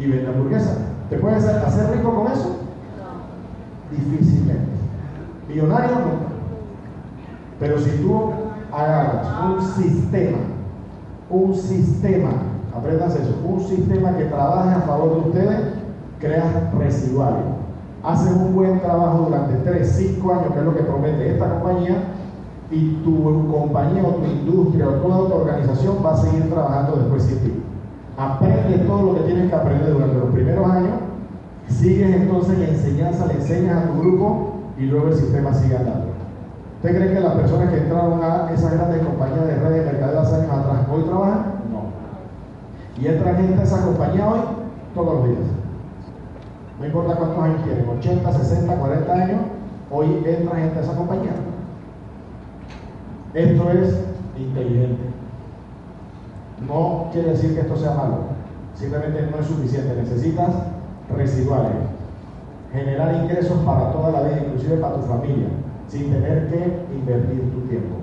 y vende hamburguesa. ¿Te puedes hacer, rico con eso? Difícilmente. Millonario nunca. Pero si tú agarras un sistema, un sistema, aprendas eso, un sistema que trabaje a favor de ustedes, creas residuales. Haces un buen trabajo durante 3, 5 años, que es lo que promete esta compañía, y tu compañía o tu industria o toda tu organización va a seguir trabajando después sin ti. Aprende todo lo que tienes que aprender durante los primeros años, sigues entonces la enseñanza, le enseñas a tu grupo y luego el sistema sigue andando. ¿Usted cree que las personas que entraron a esas grandes compañías de redes de mercadeo hace años atrás hoy trabajan? No. Y entra gente a esa compañía hoy todos los días. No importa cuántos años tienen, 80, 60, 40 años, hoy entra gente a esa compañía. Esto es inteligente. No quiere decir que esto sea malo, simplemente no es suficiente. Necesitas residuales, generar ingresos para toda la vida, inclusive para tu familia, sin tener que invertir tu tiempo.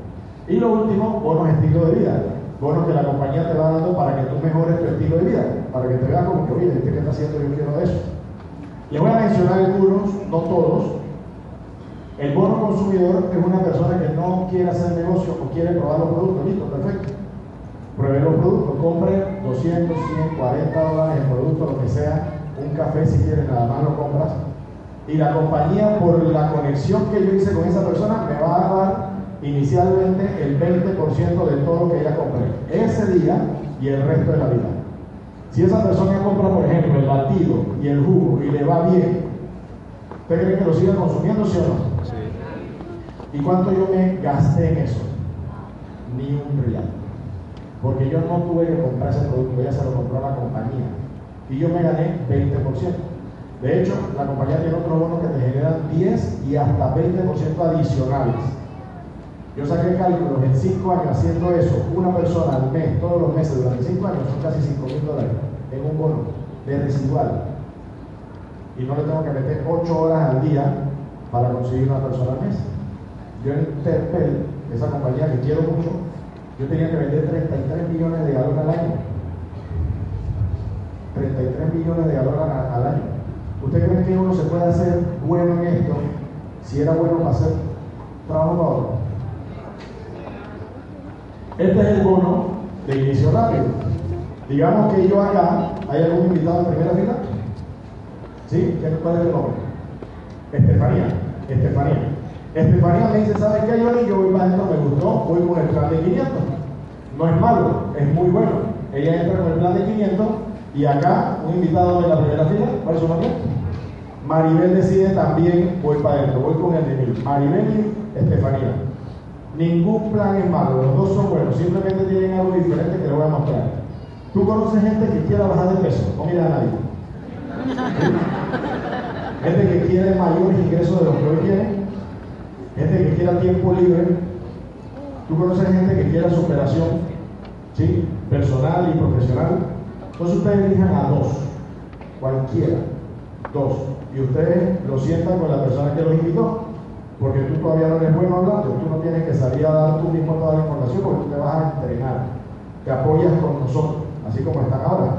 Y lo último, bonos estilo de vida. Bonos que la compañía te va dando para que tú mejores tu estilo de vida, para que te veas como que, oye, este que está haciendo yo quiero de eso. Les voy a mencionar algunos, no todos. El bono consumidor es una persona que no quiere hacer negocio o quiere probar los productos. Listo, perfecto. Pruebe los productos, compre 200, 100, 40 dólares en producto, lo que sea. Un café si quieres, nada más lo compras. Y la compañía, por la conexión que yo hice con esa persona, me va a dar inicialmente el 20% de todo lo que ella compré. Ese día y el resto de la vida. Si esa persona compra, por ejemplo, el batido y el jugo y le va bien, ¿usted cree que lo siga consumiendo, sí o no? ¿Y cuánto yo me gasté en eso? Ni un real. Porque yo no tuve que comprar ese producto, ella se lo compró a la compañía. Y yo me gané 20%. De hecho, la compañía tiene otro bono que te generan 10 y hasta 20% adicionales. Yo saqué cálculos en 5 años haciendo eso, una persona al mes, todos los meses, durante 5 años, son casi 5 mil dólares en un bono de residual. Y no le tengo que meter 8 horas al día para conseguir una persona al mes. Yo en Terpel, esa compañía que quiero mucho, yo tenía que vender 33 millones de galones al año. 33 millones de galones al año. ¿Usted cree que uno se puede hacer bueno en esto si era bueno para hacer trabajo para? Este es el bono de inicio rápido. Digamos que yo acá, ¿hay algún invitado en primera fila? ¿Sí? ¿Cuál es el nombre? Estefanía. Estefanía. Estefanía me dice, ¿sabes qué, Johnny? Yo voy para adentro, me gustó, voy con el plan de 500. No es malo, es muy bueno. Ella entra con el plan de 500 y acá, un invitado en la primera fila, ¿cuál es su nombre? Maribel decide también, voy para adentro, voy con el de mil. Maribel y Estefanía. Ningún plan es malo, los dos son buenos, simplemente tienen algo diferente que les voy a mostrar. ¿Tú conoces gente que quiera bajar de peso? No mira a nadie. gente que quiere mayores ingresos de los que hoy tiene. Gente que quiera tiempo libre. ¿Tú conoces gente que quiera superación? ¿Sí? Personal y profesional. Entonces ustedes elijan a dos. Cualquiera. Dos. Y ustedes lo sientan con la persona que los invitó porque tú todavía no eres bueno hablando, tú no tienes que salir a dar tú mismo toda la información porque tú te vas a entrenar, te apoyas con nosotros, así como están ahora.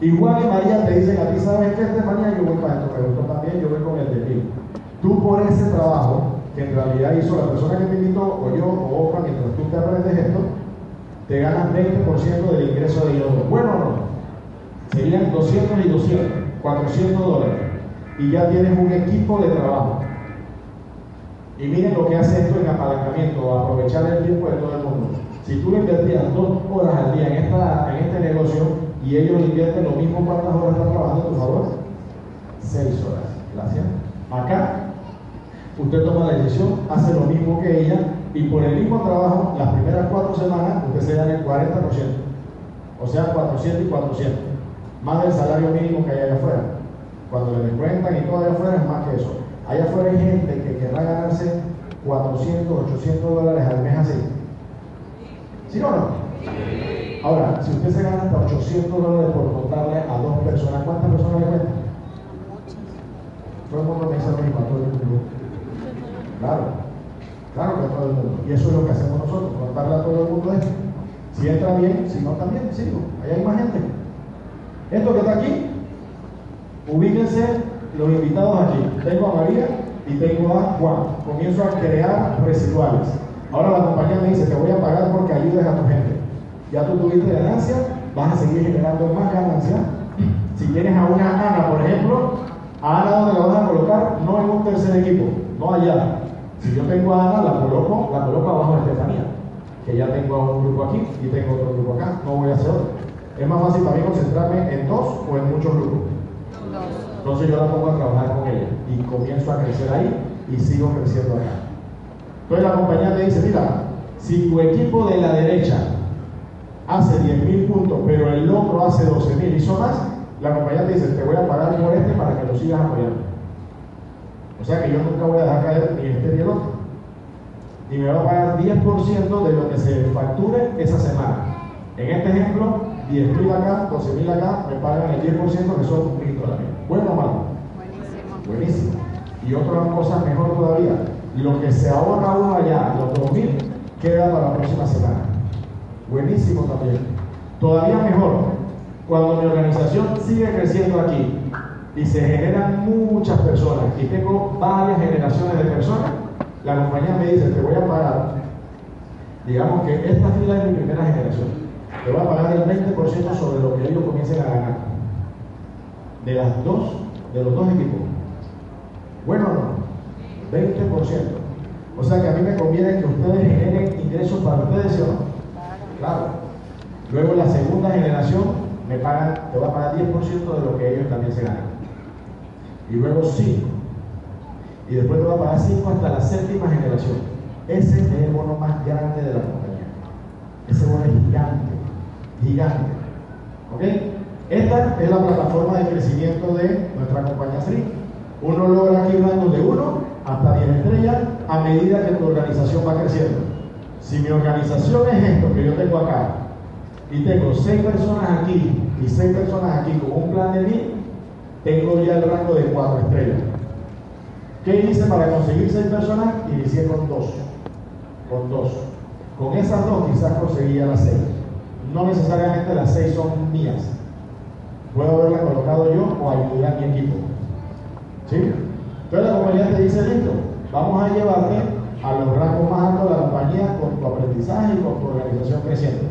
Igual y María te dicen a ti, ¿sabes qué, Estefanía? Yo voy para esto, me gustó también, yo voy con el de mí. Tú por ese trabajo, que en realidad hizo la persona que te invitó, o yo, o otra, mientras tú te aprendes esto, te ganas 20% del ingreso de otro. ¿Bueno o no? Serían 200 y 200, 400 dólares. Y ya tienes un equipo de trabajo. Y miren lo que hace esto en apalancamiento, aprovechar el tiempo de todo el mundo. Si tú le invertías dos horas al día en, esta, en este negocio y ellos invierten lo mismo, ¿cuántas horas están trabajando, por favor? Seis horas. Gracias. Acá, usted toma la decisión, hace lo mismo que ella y por el mismo trabajo, las primeras cuatro semanas, usted se gana el 40%. O sea, 400 y 400. Más del salario mínimo que hay allá afuera. Cuando le descuentan y todo allá afuera es más que eso. Allá afuera hay gente que querrá ganarse 400, 800 dólares al mes así. ¿Sí o no? Ahora, si usted se gana hasta 800 dólares por contarle a dos personas, ¿cuántas personas le cuentan? Todo el mundo dice lo mismo, todo el mundo. Claro, claro que todo el mundo. Y eso es lo que hacemos nosotros, contarle a todo el mundo esto. Si entra bien, si no también, sigo. Ahí hay más gente. Esto que está aquí, ubíquense los invitados aquí. Tengo a María y tengo a Juan. Comienzo a crear residuales. Ahora la compañía me dice, te voy a pagar porque ayudes a tu gente. Ya tú tuviste ganancia, vas a seguir generando más ganancia. Si tienes a una Ana, por ejemplo, a Ana ¿dónde la vas a colocar? No en un tercer equipo, no allá. Si yo tengo a Ana, la coloco, la coloco abajo de Estefanía, que ya tengo un grupo aquí y tengo otro grupo acá, no voy a hacer otro. Es más fácil para mí concentrarme en dos o en muchos grupos. Entonces yo la pongo a trabajar con ella y comienzo a crecer ahí y sigo creciendo acá. Entonces la compañía me dice, mira, si tu equipo de la derecha hace 10.000 puntos, pero el otro hace 12.000, hizo más, la compañía te dice, te voy a pagar por este para que lo sigas apoyando. O sea que yo nunca voy a dejar caer ni este ni el otro. Y me va a pagar 10% de lo que se facture esa semana. En este ejemplo, 10.000 acá, 12.000 acá, me pagan el 10% que son 1.000 dólares. ¿Bueno o malo? Buenísimo. Buenísimo. Y otra cosa mejor todavía, lo que se ahorra uno allá, los 2.000, queda para la próxima semana. Buenísimo también. Todavía mejor, cuando mi organización sigue creciendo aquí y se generan muchas personas y tengo varias generaciones de personas, la compañía me dice, te voy a pagar, digamos que esta fila es mi primera generación, te voy a pagar el 20% sobre lo que ellos comiencen a ganar. De las dos, de los dos equipos. Bueno no, 20%. O sea que a mí me conviene que ustedes generen ingresos para ustedes, ¿sí o no? Claro. Luego la segunda generación me pagan, te va a pagar 10% de lo que ellos también se ganan. Y luego 5. Y después te va a pagar 5 hasta la séptima generación. Ese es el bono más grande de la compañía. Ese bono es gigante. Gigante. ¿Ok? Esta es la plataforma de crecimiento de nuestra compañía Free. Uno logra aquí rangos de 1 hasta 10 estrellas a medida que tu organización va creciendo. Si mi organización es esto que yo tengo acá, y tengo 6 personas aquí y 6 personas aquí con un plan de mí, tengo ya el rango de 4 estrellas. ¿Qué hice para conseguir 6 personas? Inicié con 2. Con 2. Con esas dos quizás conseguía las 6. No necesariamente las 6 son mías. Puedo haberla colocado yo o ayudar a mi equipo. ¿Sí? Entonces la compañía te dice, listo, vamos a llevarte a los rangos más altos de la compañía con tu aprendizaje y con tu organización creciendo.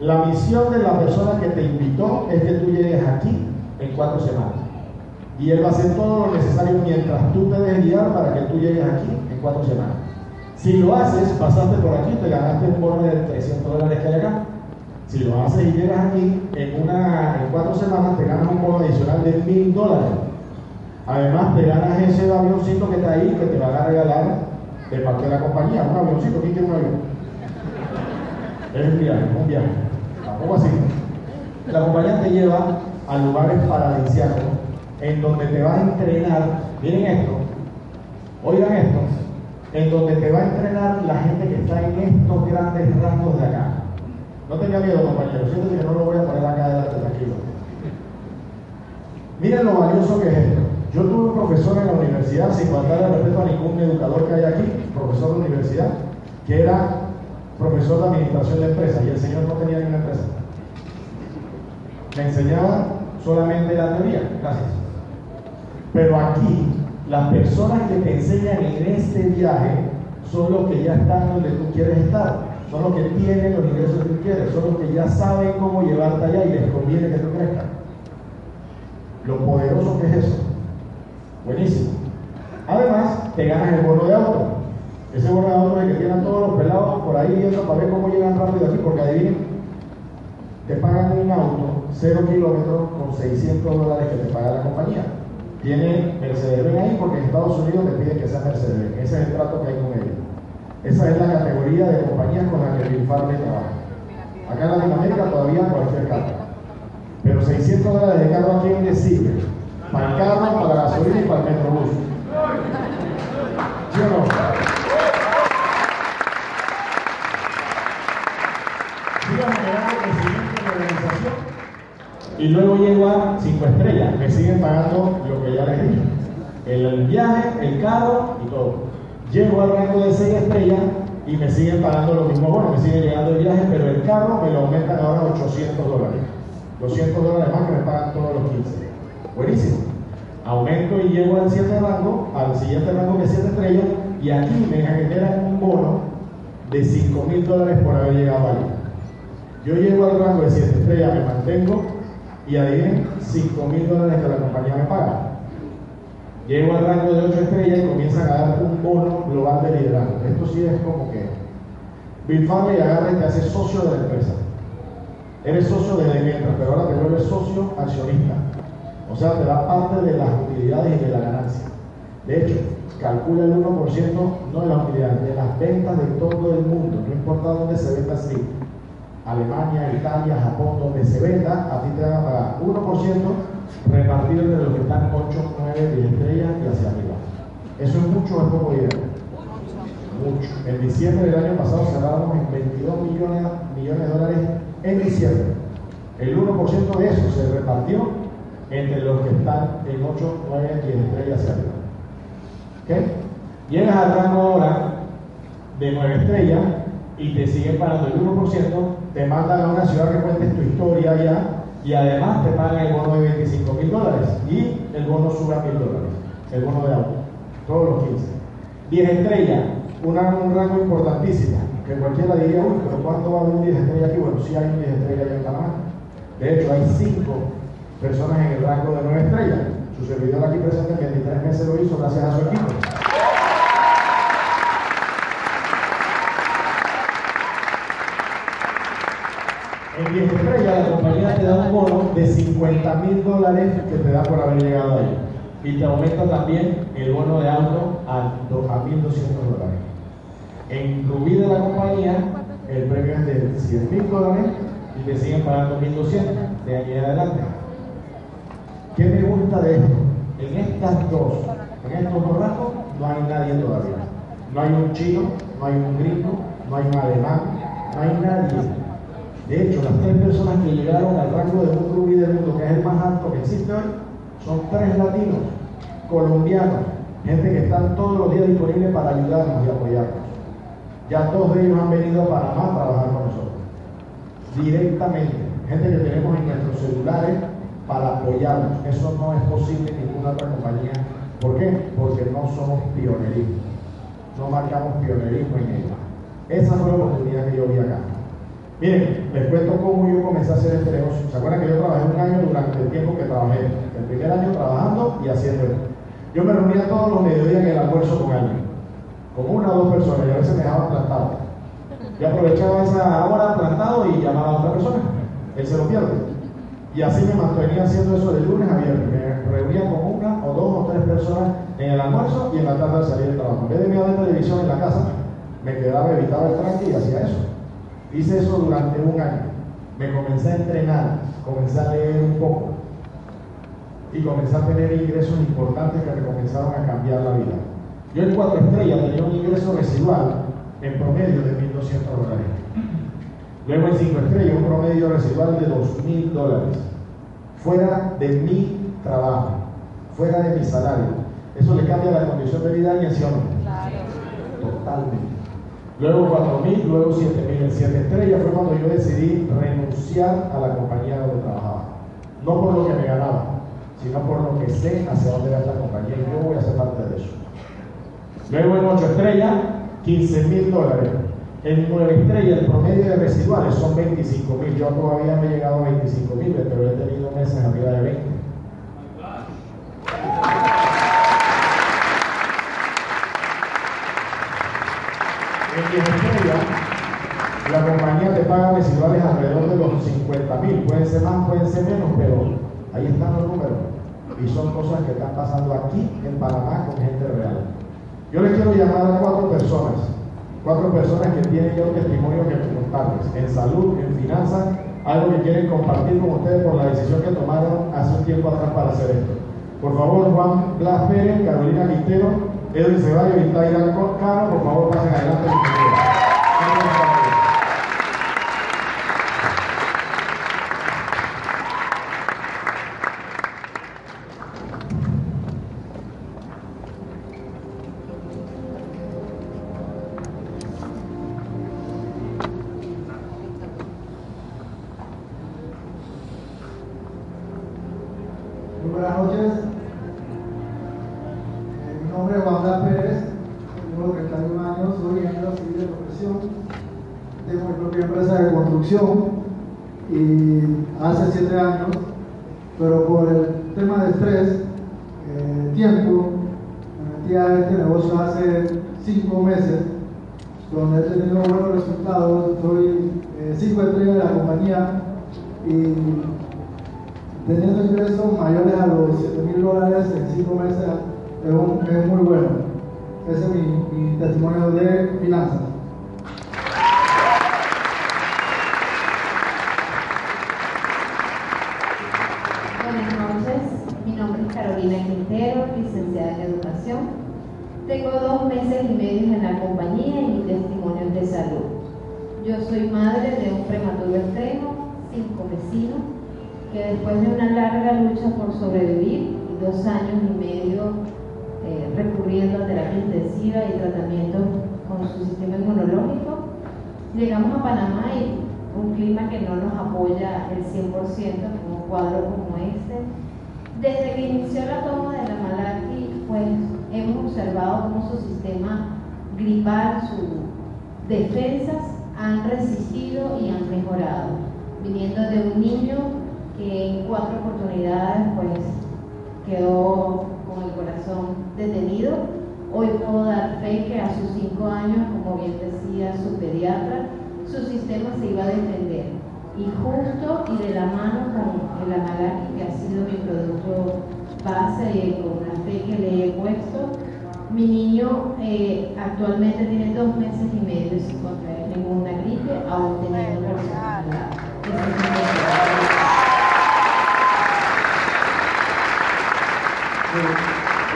La misión de la persona que te invitó es que tú llegues aquí en cuatro semanas. Y él va a hacer todo lo necesario mientras tú te dejes guiar para que tú llegues aquí en cuatro semanas. Si lo haces, pasaste por aquí, te ganaste un bono de 300 dólares que hay acá. Si lo haces y llegas aquí en, una, en cuatro semanas, te ganas un bono adicional de 1000 dólares. Además, te ganas ese avioncito que está ahí que te van a regalar de parte de la compañía. Un avioncito, ¿quién quiere un avión? Es un viaje, un viaje. Tampoco así. La compañía te lleva a lugares paradisíacos en donde te va a entrenar. Miren esto, oigan esto, en donde te va a entrenar la gente que está en estos grandes rangos de acá. No tenga miedo, compañero, siento que no lo voy a poner acá adelante, tranquilo. Miren lo valioso que es esto. Yo tuve un profesor en la universidad, sin faltar el respeto a ningún educador que hay aquí, profesor de universidad, que era profesor de administración de empresas y el señor no tenía ni una empresa. Me enseñaba solamente la teoría, gracias. Pero aquí, las personas que te enseñan en este viaje son los que ya están donde tú quieres estar, son los que tienen los ingresos que tú quieres, son los que ya saben cómo llevarte allá y les conviene que tú crezcas. Lo poderoso que es eso. Buenísimo. Además, te ganas el bono de auto. Ese bono de auto es el que tienen todos los pelados por ahí viendo para ver cómo llegan rápido aquí, porque adivinen, te pagan un auto, 0 kilómetros, con 600 dólares que te paga la compañía. Tiene Mercedes-Benz ahí porque en Estados Unidos te piden que sea Mercedes-Benz. Ese es el trato que hay con ellos. Esa es la categoría de compañías con la que Bill Farley trabaja. Acá en Latinoamérica todavía cualquier carro. Pero 600 dólares de carro a quién le sirve? Para el carro, para la gasolina y para el metrobús. ¿Sí o no? Generando la organización y luego llego a 5 estrellas. Me siguen pagando lo que ya les dije. El, el viaje, el carro y todo. Llego al rango de 6 estrellas y me siguen pagando lo mismo. Bueno, me sigue llegando el viaje, pero el carro me lo aumentan ahora a 800 dólares. 200 dólares más que me pagan todos los 15. Buenísimo. Aumento y llego al 7 rango, al siguiente rango es 7 estrellas, y aquí me generan un bono de 5 mil dólares por haber llegado ahí. Yo llego al rango de 7 estrellas, me mantengo, y adivinen, 5 mil dólares que la compañía me paga. Llego al rango de 8 estrellas y comienzan a dar un bono global de liderazgo. Esto sí es como que Bill Farley agarra y te hace socio de la empresa. Eres socio desde mientras, pero ahora te vuelves socio accionista. O sea, te da parte de las utilidades y de la ganancia. De hecho, calcula el 1%, no de las utilidades, de las ventas de todo el mundo, no importa dónde se venda así. Alemania, Italia, Japón, donde se venda, a ti te van a pagar 1% repartido entre los que están 8, 9, 10 estrellas y hacia arriba. ¿Eso es mucho o es poco dinero? Mucho. En diciembre del año pasado cerramos en 22 millones, millones de dólares en diciembre. El 1% de eso se repartió entre los que están en 8, 9, 10 estrellas hacia arriba. ¿Ok? Llegas al rango ahora de 9 estrellas y te siguen pagando el 1%, te mandan a una ciudad que cuentes tu historia allá y además te pagan el bono de 25 mil dólares y el bono sube a mil dólares, el bono de auto, todos los 15. 10 estrellas, una- un rango importantísimo, que cualquiera diría, uy, pero ¿cuánto va a haber un 10 estrellas aquí? Bueno, sí hay un 10 estrellas allá en Panamá. De hecho, hay 5 personas en el rango de 9 estrellas. Su servidor aquí presente en 23 meses lo hizo gracias a su equipo. En 10 estrellas la compañía te da un bono de 50 mil dólares que te da por haber llegado ahí. Y te aumenta también el bono de auto a, do- a 1.200 dólares. De la compañía, el premio es de 100 mil dólares y te siguen pagando 1.200 de aquí adelante. ¿Qué me gusta de esto? En estas dos, en estos dos rangos, no hay nadie todavía. No hay un chino, no hay un gringo, no hay un alemán, no hay nadie. De hecho, las tres personas que llegaron al rango de un rubí del mundo, que es el más alto que existe hoy, son tres latinos, colombianos, gente que están todos los días disponibles para ayudarnos y apoyarnos. Ya dos de ellos han venido a Panamá a trabajar con nosotros. Directamente. Gente que tenemos en nuestros celulares para apoyarnos. Eso no es posible en ninguna otra compañía. ¿Por qué? Porque no somos pionerismo. No marcamos pionerismo en ella. Esa fue la oportunidad que yo vi acá. Miren, les cuento cómo yo comencé a hacer este negocio. ¿Se acuerdan que yo trabajé un año durante el tiempo que trabajé? El primer año trabajando y haciendo esto. Yo me reunía todos los mediodías en el almuerzo con alguien, con una o dos personas, y a veces me dejaban plantado. Yo aprovechaba esa hora plantado y llamaba a otra persona. Él se lo pierde. Y así me mantenía haciendo eso de lunes a viernes. Me reunía con una o dos o tres personas en el almuerzo y en la tarde al salir del trabajo. En vez de mirar la televisión en la casa, me quedaba, evitaba el tranque y hacía eso. Hice eso durante un año. Me comencé a entrenar, comencé a leer un poco y comencé a tener ingresos importantes que me comenzaron a cambiar la vida. Yo en cuatro estrellas tenía un ingreso residual en promedio de 1.200 dólares. Luego en cinco estrellas un promedio residual de 2.000 dólares. Fuera de mi trabajo, fuera de mi salario. Eso le cambia la condición de vida a alguien, ¿sí o no? Totalmente. Luego 4.000, luego 7.000. En 7 estrellas fue cuando yo decidí renunciar a la compañía donde trabajaba. No por lo que me ganaba, sino por lo que sé hacia dónde va esta compañía y yo voy a ser parte de eso. Luego en 8 estrellas, 15.000 dólares. En 9 estrellas, el promedio de residuales son 25.000. Yo todavía no he llegado a 25.000, pero he tenido meses arriba de 20. En 10 estrellas, la compañía te paga residuales alrededor de los 50 mil. Pueden ser más, pueden ser menos, pero ahí están los números. Y son cosas que están pasando aquí en Panamá con gente real. Yo les quiero llamar a cuatro personas, cuatro personas que tienen un testimonio que contarles en salud, en finanzas, algo que quieren compartir con ustedes por la decisión que tomaron hace un tiempo atrás para hacer esto. Por favor, Juan Blas Pérez, Carolina Quintero, Edwin Ceballos y Taira Caro, por favor pasen adelante. Años y medio eh, recurriendo a terapia intensiva y tratamiento con su sistema inmunológico, llegamos a Panamá y un clima que no nos apoya el 100% en un cuadro como este. Desde que inició la toma de la Malaki, pues hemos observado cómo su sistema gripal, sus defensas han resistido y han mejorado, viniendo de un niño que en cuatro oportunidades pues quedó con el corazón detenido. Hoy puedo dar fe que a sus cinco años, como bien decía su pediatra, su sistema se iba a defender. Y justo y de la mano con el Amalaki, que ha sido mi producto base con la fe que le he puesto, mi niño eh, actualmente tiene dos meses y medio sin contraer ninguna gripe, aún teniendo personalidad.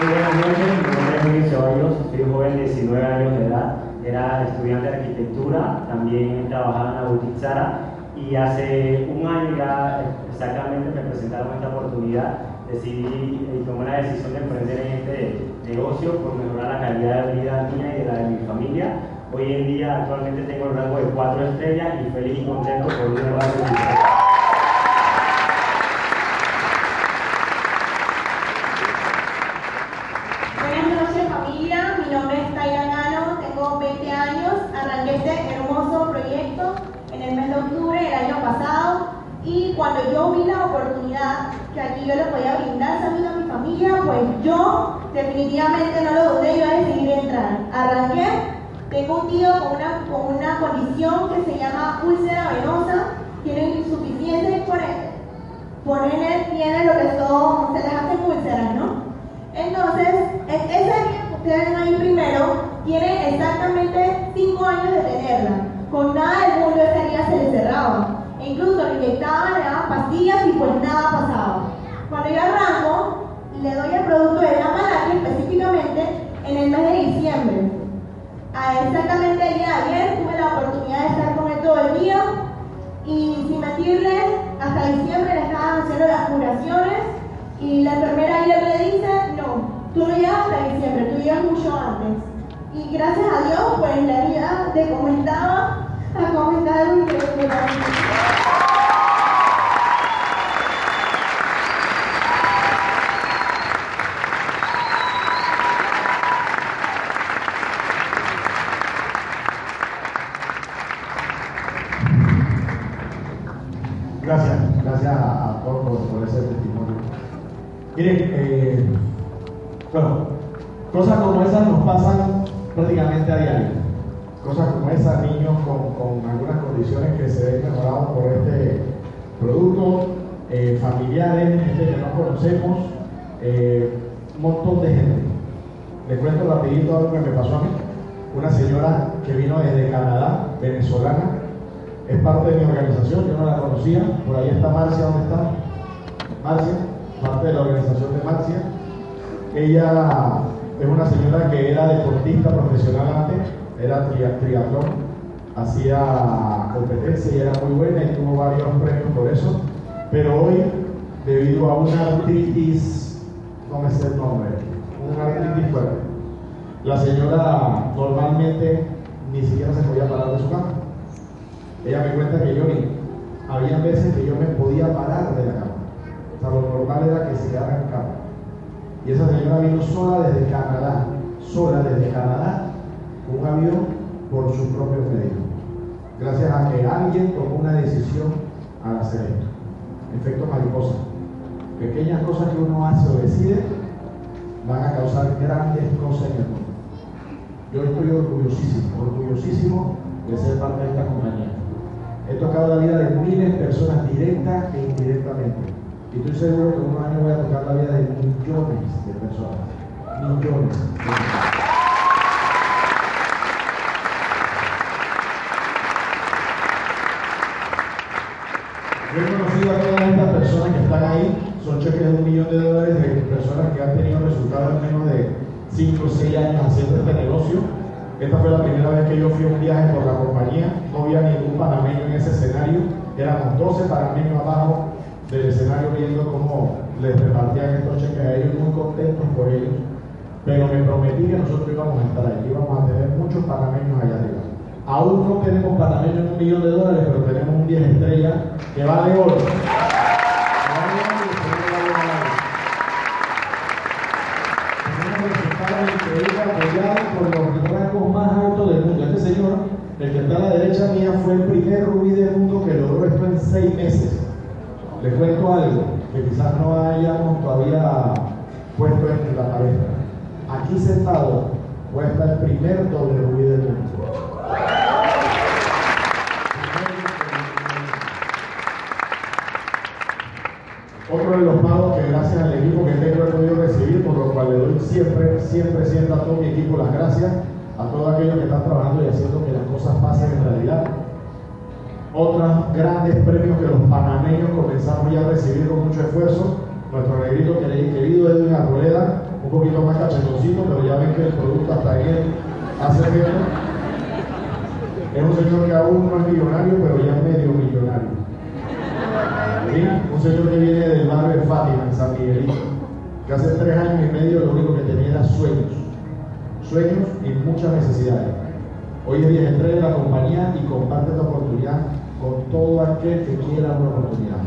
Muy buenas noches, mi nombre es Luis Ceballos, soy joven de 19 años de edad, era estudiante de arquitectura, también trabajaba en la boutique y hace un año ya exactamente me presentaron esta oportunidad, decidí y tomé la decisión de emprender en este negocio por mejorar la calidad de vida mía y de la de mi familia. Hoy en día actualmente tengo el rango de 4 estrellas y feliz y contento por un negocio Buenas noches familia, mi nombre es Taira Gano, tengo 20 años, arranqué este hermoso proyecto en el mes de octubre del año pasado y cuando yo vi la oportunidad que aquí yo le podía brindar salud a mi familia, pues yo definitivamente no lo dudé, yo decidí entrar. Arranqué, tengo un tío con una, con una condición que se llama úlcera venosa, tiene insuficiencia y por ende tiene lo que son, se les hacen úlceras, ¿no? Entonces, esa que ustedes ven ahí primero tiene exactamente 5 años de tenerla. Con nada del mundo esa guía se le cerraba. Incluso le inyectaban, le daban pastillas y pues nada pasaba. Cuando yo arranco, le doy el producto de la malaria específicamente en el mes de diciembre. A exactamente el día de ayer tuve la oportunidad de estar con él todo el día y sin mentirles, hasta diciembre le estaban haciendo las curaciones y la enfermera ayer le dice, no, tú no llegas hasta diciembre, tú llegas mucho antes. Y gracias a Dios, pues la vida de cómo estaba, a cómo está algo increíble. Gracias, gracias a, todos por ese testimonio. Miren, eh, bueno, con, algunas condiciones que se ven mejorados por este producto, eh, familiares, gente que no conocemos, eh, un montón de gente. Les cuento rapidito algo que me pasó a mí. Una señora que vino desde Canadá, venezolana, es parte de mi organización, yo no la conocía, por ahí está Marcia, ¿dónde está? Marcia, parte de la organización de Marcia. Ella es una señora que era deportista profesional antes, era tri- triatlón, hacía competencia y era muy buena y tuvo varios premios por eso, pero hoy, debido a una artritis, no me sé el nombre, una artritis fuerte, la señora normalmente ni siquiera se podía parar de su cama. Ella me cuenta que yo ni, había veces que yo me podía parar de la cama. O sea, lo normal era que se quedara en cama. Y esa señora vino sola desde Canadá, sola desde Canadá, con un avión por sus propios medios. Gracias a que alguien tomó una decisión al hacer esto. Efecto mariposa. Pequeñas cosas que uno hace o decide van a causar grandes cosas en el mundo. Yo estoy orgullosísimo, orgullosísimo de ser parte de esta compañía. He tocado la vida de miles de personas directa e indirectamente. Y estoy seguro que en unos años voy a tocar la vida de millones de personas. Millones. de personas. Yo he conocido a todas estas personas que están ahí, son cheques de un millón de dólares de personas que han tenido resultados en menos de 5 o 6 años haciendo este negocio. Esta fue la primera vez que yo fui a un viaje por la compañía, no había ningún panameño en ese escenario. Éramos 12 panameños abajo del escenario viendo cómo les repartían estos cheques a ellos, muy contentos por ellos. Pero me prometí que nosotros íbamos a estar ahí, íbamos a tener muchos panameños allá arriba. Aún no tenemos panameños en un millón de dólares, pero tenemos un 10 estrellas que vale oro. Fue el primer rubí del mundo que logró esto en seis meses. Les cuento algo que quizás no hayamos todavía puesto en la cabeza. Aquí sentado puede estar el primer doble rubí del mundo. Otro de los pagos que gracias al equipo que tengo he podido recibir, por lo cual le doy siempre, siempre, siempre a todo mi equipo las gracias, a todos aquellos que están trabajando y haciendo cosas pasen en realidad. Otros grandes premios que los panameños comenzamos ya a recibir con mucho esfuerzo. Nuestro negrito querido Edwin Arboleda, un poquito más cachetoncito, pero ya ven que el producto hasta ahí hace bien. Es un señor que aún no es millonario, pero ya es medio millonario. Un señor que viene del barrio de Fátima, en San Miguelito, que hace tres años y medio lo único que tenía era sueños. Sueños y muchas necesidades. Hoy es 10 estrellas de la compañía y comparte esta oportunidad con todo aquel que quiera una oportunidad.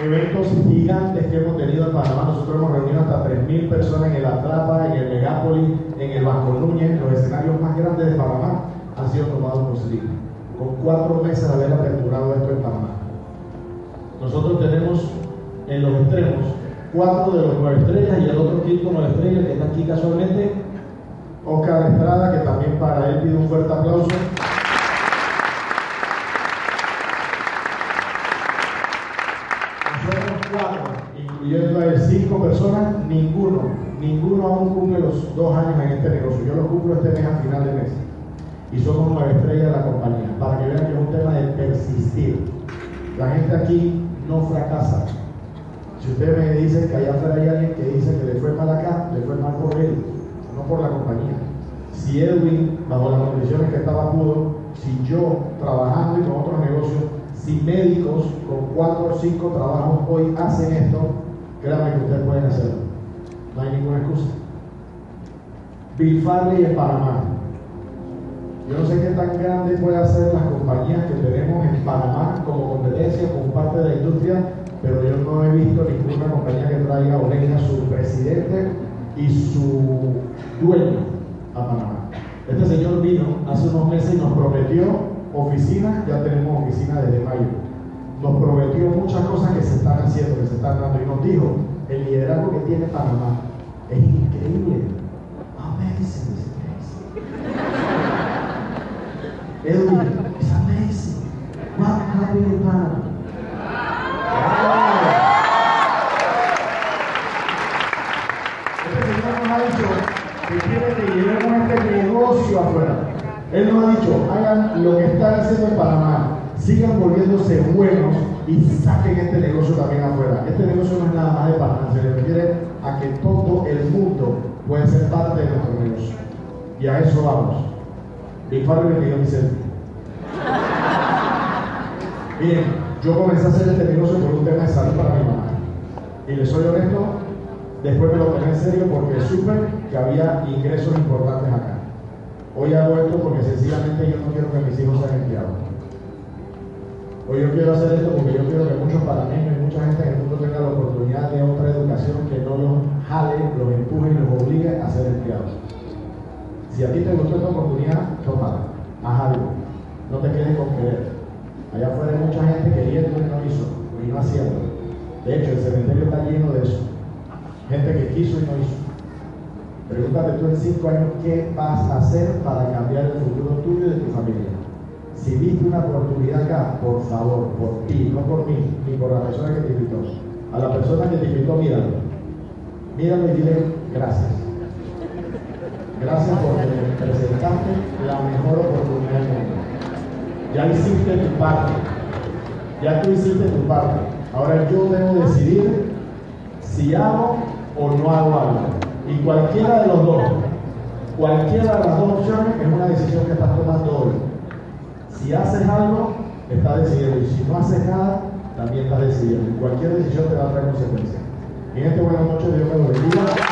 Eventos gigantes que hemos tenido en Panamá. Nosotros hemos reunido hasta 3.000 personas en el Atrapa, en el Megápolis, en el Banco Núñez. Los escenarios más grandes de Panamá han sido tomados por Slim. Con cuatro meses de haber aperturado esto en Panamá. Extremos cuatro de los nueve estrellas y el otro quinto nueve estrellas que está aquí casualmente, Oscar Estrada, que también para él pido un fuerte aplauso. Nosotros cuatro, incluyendo a cinco personas, ninguno, ninguno aún cumple los dos años en este negocio. Yo lo cumplo este mes a final de mes. Y somos nueve estrellas de la compañía, para que vean que es un tema de persistir. La gente aquí no fracasa. Si usted me dice que allá afuera hay alguien que dice que le fue mal acá, le fue mal por él, no por la compañía. Si Edwin, bajo las condiciones que estaba pudo, si yo trabajando y con otros negocios, si médicos con cuatro o cinco trabajos hoy hacen esto, créanme que ustedes pueden hacerlo. No hay ninguna excusa. Bill Farley en Panamá. Yo no sé qué tan grande puede hacer las compañías que tenemos en Panamá como competencia, como parte de la industria, pero yo no he visto ninguna compañía que traiga o su presidente y su dueño a Panamá. Este señor vino hace unos meses y nos prometió oficina, ya tenemos oficina desde mayo. Nos prometió muchas cosas que se están haciendo, que se están dando y nos dijo, el liderazgo que tiene Panamá es increíble. Amazing, amazing. Edwin, it's amazing. What happened in Panama? Este señor nos ha dicho que quiere que llevemos este negocio afuera. Él nos ha dicho, hagan lo que están haciendo en Panamá, sigan volviéndose buenos y saquen este negocio también afuera. Este negocio no es nada más de Panamá, se refiere a que todo el mundo puede ser parte de nuestro negocio. Y a eso vamos. Mi padre dio mi selfie. Bien, yo comencé a hacer este negocio por un tema de salud para mi mamá. Y les soy honesto, después me lo tomé en serio porque supe que había ingresos importantes acá. Hoy hago esto porque sencillamente yo no quiero que mis hijos sean empleados. Hoy yo quiero hacer esto porque yo quiero que muchos panameños y mucha gente en el mundo tenga la oportunidad de otra educación que no los jale, los empuje y los obligue a ser empleados. Si a ti te gustó esta oportunidad, tómala, haz algo. No te quedes con querer. Allá afuera hay mucha gente queriendo y no hizo, y no haciendo. De hecho, el cementerio está lleno de eso. Gente que quiso y no hizo. Pregúntate tú en cinco años qué vas a hacer para cambiar el futuro tuyo y de tu familia. Si viste una oportunidad acá, por favor, por ti, no por mí, ni por la persona que te invitó. A la persona que te invitó, míralo. Míralo y dile gracias. Gracias porque me presentaste la mejor oportunidad del mundo. Ya hiciste tu parte. Ya tú hiciste tu parte. Ahora yo debo decidir si hago o no hago cualquiera de los dos, cualquiera de las dos opciones es una decisión que estás tomando hoy. Si haces algo, estás decidiendo. Y si no haces nada, también estás decidiendo. Cualquier decisión te va a traer consecuencias. En este buenas noches, Dios me lo bendiga.